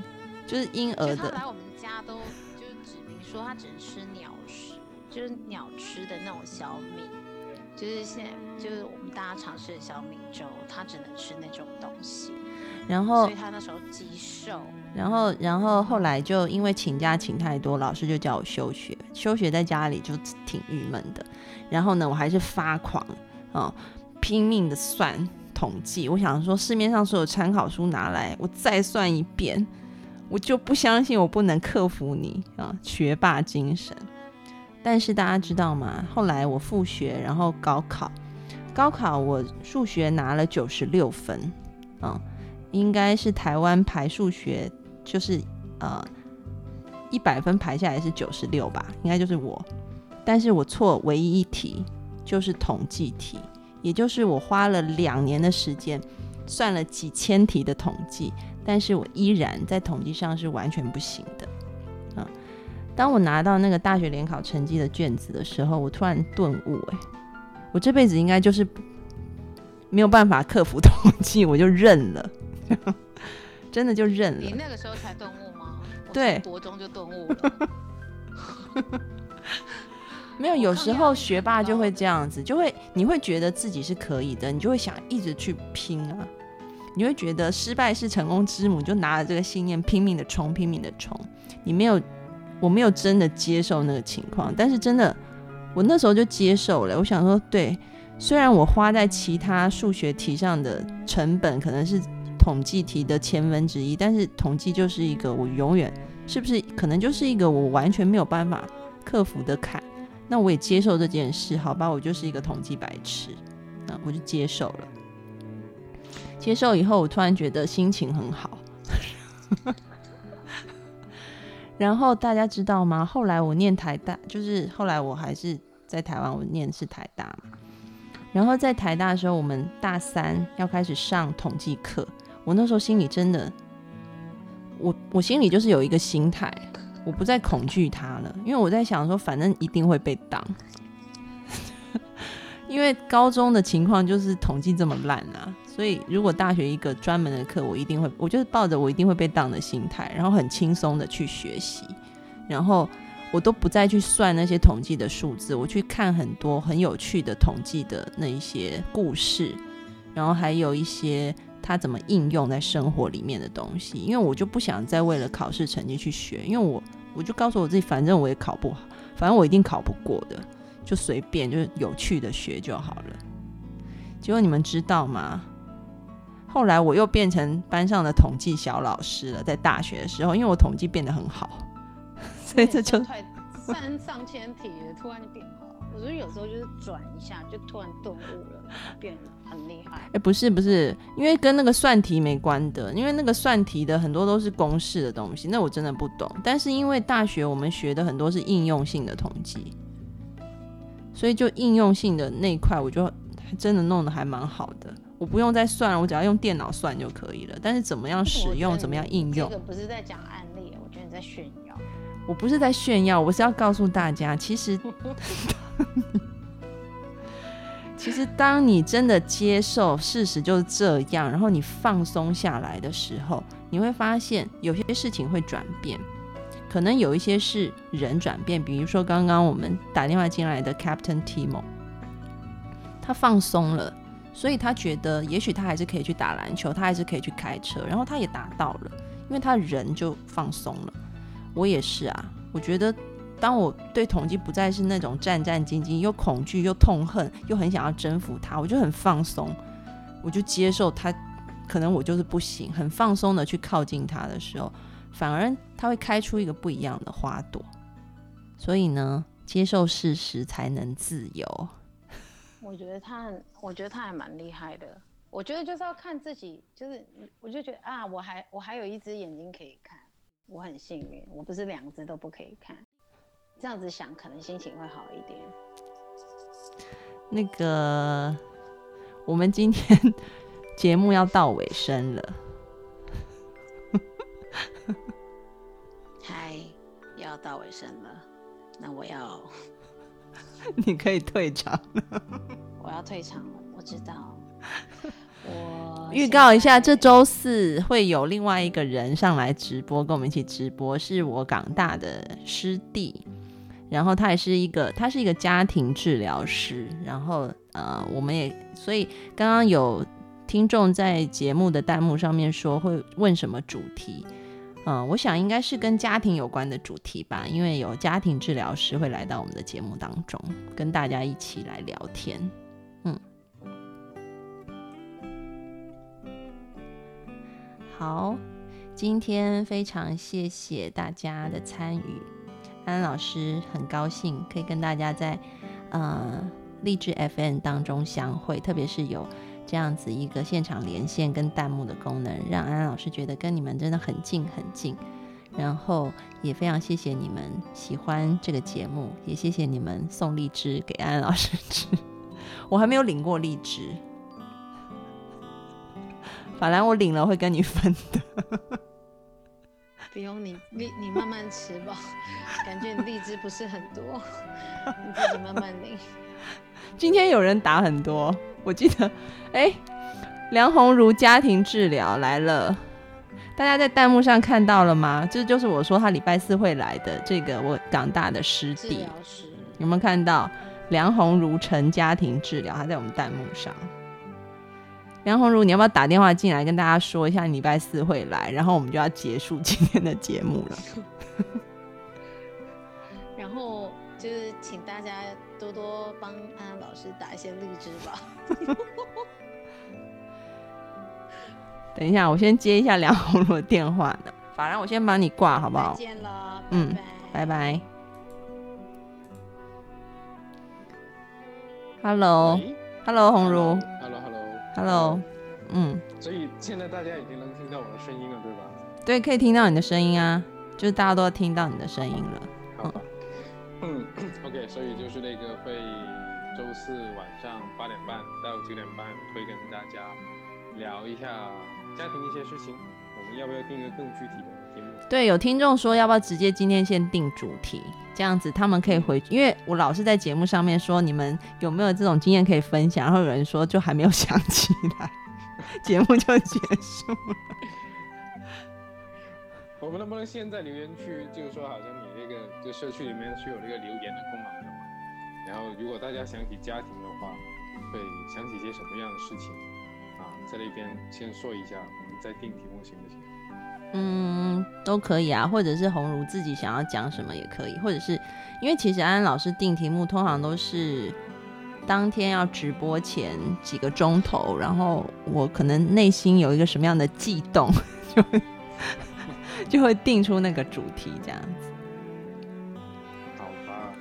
S1: 就是婴儿的。
S3: 他来我们家都就是指明说他只能吃鸟食，就是鸟吃的那种小米，就是现在就是我们大家常吃的小米粥，他只能吃那种东西。
S1: 然后，
S3: 所以他那时候极瘦。
S1: 然后，然后后来就因为请假请太多，老师就叫我休学。休学在家里就挺郁闷的。然后呢，我还是发狂啊，拼命的算统计。我想说，市面上所有参考书拿来，我再算一遍。我就不相信我不能克服你啊，学霸精神。但是大家知道吗？后来我复学，然后高考，高考我数学拿了九十六分，啊，应该是台湾排数学就是呃一百分排下来是九十六吧，应该就是我。但是我错唯一一题，就是统计题，也就是我花了两年的时间算了几千题的统计。但是我依然在统计上是完全不行的，嗯！当我拿到那个大学联考成绩的卷子的时候，我突然顿悟，哎，我这辈子应该就是没有办法克服统计，我就认了，真的就认了。
S3: 你那个时候才顿悟吗？
S1: 对，
S3: 国中就顿悟了。
S1: 没有，有时候学霸就会这样子，就会你会觉得自己是可以的，你就会想一直去拼啊。你会觉得失败是成功之母，就拿着这个信念拼命的冲，拼命的冲。你没有我没有真的接受那个情况，但是真的，我那时候就接受了。我想说，对，虽然我花在其他数学题上的成本可能是统计题的千分之一，但是统计就是一个我永远是不是可能就是一个我完全没有办法克服的坎。那我也接受这件事，好吧，我就是一个统计白痴，那我就接受了。接受以后，我突然觉得心情很好。然后大家知道吗？后来我念台大，就是后来我还是在台湾，我念的是台大嘛。然后在台大的时候，我们大三要开始上统计课，我那时候心里真的，我我心里就是有一个心态，我不再恐惧它了，因为我在想说，反正一定会被当。因为高中的情况就是统计这么烂啊，所以如果大学一个专门的课，我一定会，我就是抱着我一定会被当的心态，然后很轻松的去学习，然后我都不再去算那些统计的数字，我去看很多很有趣的统计的那一些故事，然后还有一些它怎么应用在生活里面的东西，因为我就不想再为了考试成绩去学，因为我我就告诉我自己，反正我也考不好，反正我一定考不过的。就随便，就是有趣的学就好了。结果你们知道吗？后来我又变成班上的统计小老师了。在大学的时候，因为我统计变得很好，所以这就
S3: 三上千题，突然就变好。我觉得有时候就是转一下，就突然顿悟了，变很厉害。
S1: 哎，不是不是，因为跟那个算题没关的，因为那个算题的很多都是公式的东西，那我真的不懂。但是因为大学我们学的很多是应用性的统计。所以就应用性的那一块，我就真的弄得还蛮好的。我不用再算了，我只要用电脑算就可以了。但是怎么样使用，怎么样应用？
S3: 这个不是在讲案例，我觉得你在炫耀。
S1: 我不是在炫耀，我是要告诉大家，其实，其实当你真的接受事实就是这样，然后你放松下来的时候，你会发现有些事情会转变。可能有一些是人转变，比如说刚刚我们打电话进来的 Captain Timo，他放松了，所以他觉得也许他还是可以去打篮球，他还是可以去开车，然后他也达到了，因为他人就放松了。我也是啊，我觉得当我对统计不再是那种战战兢兢，又恐惧又痛恨，又很想要征服他，我就很放松，我就接受他，可能我就是不行，很放松的去靠近他的时候。反而他会开出一个不一样的花朵，所以呢，接受事实才能自由。
S3: 我觉得他，我觉得他还蛮厉害的。我觉得就是要看自己，就是我就觉得啊，我还我还有一只眼睛可以看，我很幸运，我不是两只都不可以看。这样子想，可能心情会好一点。
S1: 那个，我们今天 节目要到尾声了。
S3: 嗨，要到尾声了，那我要，
S1: 你可以退场了。
S3: 我要退场了，我知道。我
S1: 预告一下，这周四会有另外一个人上来直播，跟我们一起直播，是我港大的师弟，然后他也是一个，他是一个家庭治疗师，然后呃，我们也所以刚刚有听众在节目的弹幕上面说会问什么主题。嗯，我想应该是跟家庭有关的主题吧，因为有家庭治疗师会来到我们的节目当中，跟大家一起来聊天。嗯，好，今天非常谢谢大家的参与，安老师很高兴可以跟大家在呃励志 FM 当中相会，特别是有。这样子一个现场连线跟弹幕的功能，让安安老师觉得跟你们真的很近很近。然后也非常谢谢你们喜欢这个节目，也谢谢你们送荔枝给安安老师吃。我还没有领过荔枝，反来我领了会跟你分的。
S3: 不用你，你你慢慢吃吧，感觉荔枝不是很多，你自己慢慢领。
S1: 今天有人打很多，我记得，哎，梁鸿如家庭治疗来了，大家在弹幕上看到了吗？这就是我说他礼拜四会来的这个我港大的师弟，有没有看到梁鸿如成家庭治疗？他在我们弹幕上。梁红茹，你要不要打电话进来跟大家说一下礼拜四会来，然后我们就要结束今天的节目了。
S3: 然后就是请大家多多帮安安老师打一些荔枝吧。
S1: 等一下，我先接一下梁红茹的电话呢。法兰，我先帮你挂好不好
S3: 再？见了，
S1: 嗯
S3: 拜拜。
S1: 拜拜。Hello，Hello，红茹 Hello，Hello，，Hello，嗯，
S5: 所以现在大家已经能听到我的声音了，对吧？
S1: 对，可以听到你的声音啊，就是大家都听到你的声音了。
S5: 好吧。嗯 OK，所以就是那个会周四晚上八点半到九点半会跟大家聊一下家庭一些事情。我们要不要定一个更具体的题目？
S1: 对，有听众说要不要直接今天先定主题，这样子他们可以回，因为我老是在节目上面说你们有没有这种经验可以分享，然后有人说就还没有想起来，节目就结束了。
S5: 我们能不能现在留言区，就是说好像你那个就社区里面是有那个留言的功能的嘛？然后如果大家想起家庭的话，会想起一些什么样的事情啊？在那边先说一下，我们再定题目行不行？
S1: 嗯，都可以啊，或者是红茹自己想要讲什么也可以，或者是因为其实安安老师定题目通常都是当天要直播前几个钟头，然后我可能内心有一个什么样的悸动，就 就会定出那个主题这样子。
S5: 好吧。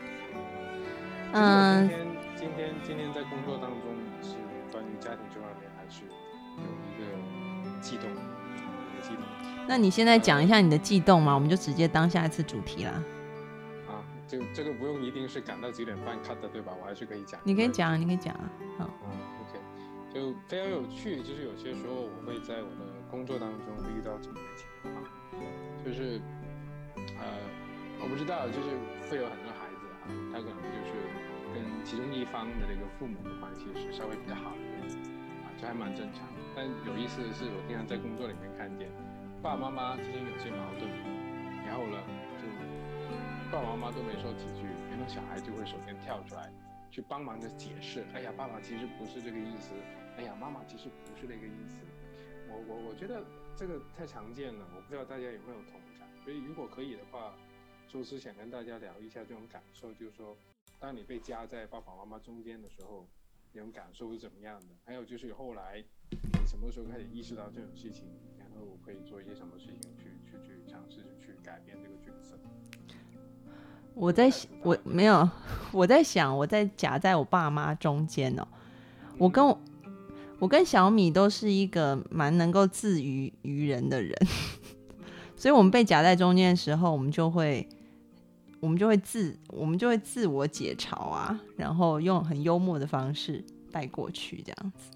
S1: 嗯
S5: 今天今天今天在工作当中是关于家庭这方面，还是有一个悸动，一个悸动
S1: 那你现在讲一下你的悸动嘛，我们就直接当下一次主题啦。
S5: 啊。就这个不用一定是赶到九点半 cut 的，对吧？我还是可以讲。
S1: 你可以讲啊，你可以讲啊。好，
S5: 嗯，OK，就非常有趣，就是有些时候我会在我的工作当中会遇到这么一个情况，就是呃，我不知道，就是会有很多孩子啊，他可能就是跟其中一方的这个父母的关系是稍微比较好一点啊，这还蛮正常。但有意思的是，我经常在工作里面看见爸爸妈妈之间有些矛盾，然后呢，就爸爸妈妈都没说几句，然后小孩就会首先跳出来。去帮忙的解释，哎呀，爸爸其实不是这个意思，哎呀，妈妈其实不是那个意思。我我我觉得这个太常见了，我不知道大家有没有同感。所以如果可以的话，周师想跟大家聊一下这种感受，就是说，当你被夹在爸爸妈妈中间的时候，那种感受是怎么样的？还有就是后来你什么时候开始意识到这种事情，然后我可以做一些什么事情去去去尝试着去改变这个角色。
S1: 我在想，我没有，我在想，我在夹在我爸妈中间哦。我跟我，我跟小米都是一个蛮能够自娱于人的人，所以我们被夹在中间的时候，我们就会，我们就会自，我们就会自我解嘲啊，然后用很幽默的方式带过去，这样子。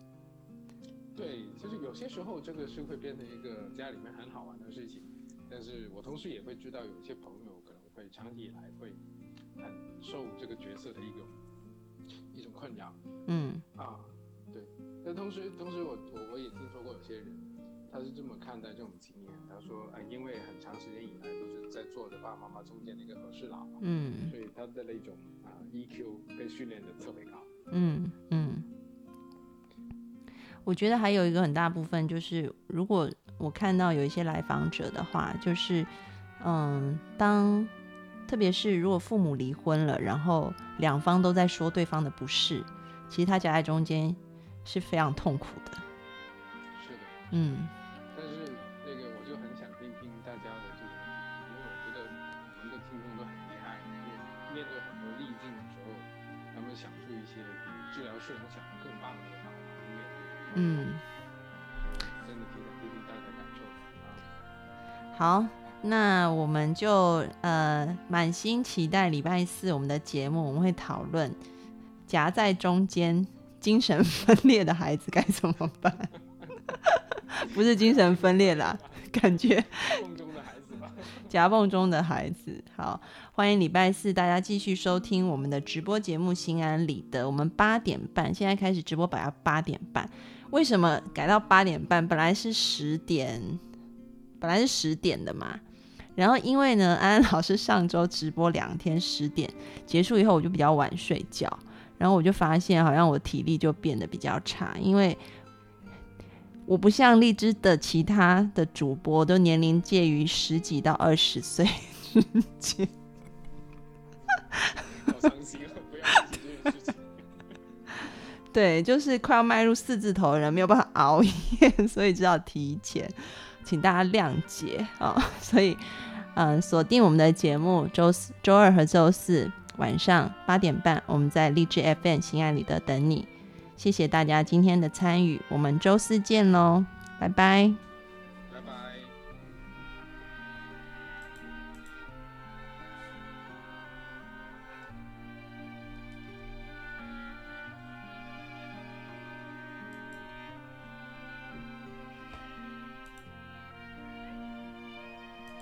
S5: 对，就是有些时候这个是会变成一个家里面很好玩的事情，但是我同时也会知道有一些朋友可能会长期以来会很受这个角色的一种一种困扰
S1: 嗯
S5: 啊，对。但同时同时我我我也听说过有些人他是这么看待这种经验，他说啊、因为很长时间以来都是在做着爸爸妈妈中间的一个和事佬，
S1: 嗯
S5: 所以他的那种啊、EQ 被训练的特别高。
S1: 嗯嗯。我觉得还有一个很大部分就是，如果我看到有一些来访者的话，就是，嗯，当特别是如果父母离婚了，然后两方都在说对方的不是，其实他夹在中间是非常痛苦的。
S5: 是的。
S1: 嗯
S5: 但是那个我就很想听听大家的这种，因为我觉得我们的听众都很厉害，就面对很多逆境的时候，他们想出一些比治疗师能想的更棒的方法去面对。
S1: 嗯，
S5: 真的挺想听听大家感受啊。
S1: 好，那我们就呃满心期待礼拜四我们的节目，我们会讨论夹在中间精神分裂的孩子该怎么办。不是精神分裂啦，感觉
S5: 梦中的孩子吧。
S1: 夹缝中的孩子。好，欢迎礼拜四大家继续收听我们的直播节目《心安理得》，我们八点半现在开始直播，摆到八点半。为什么改到八点半？本来是十点，本来是十点的嘛。然后因为呢，安安老师上周直播两天，十点结束以后，我就比较晚睡觉，然后我就发现好像我体力就变得比较差，因为我不像荔枝的其他的主播，都年龄介于十几到二十岁之间。
S5: 伤心了，不要提这件事情。
S1: 对，就是快要迈入四字头的人没有办法熬夜，所以只好提前，请大家谅解啊、所以，嗯、锁定我们的节目，周四、周二和周四晚上八点半，我们在励志 FM 心爱里的等你。谢谢大家今天的参与，我们周四见喽，拜拜。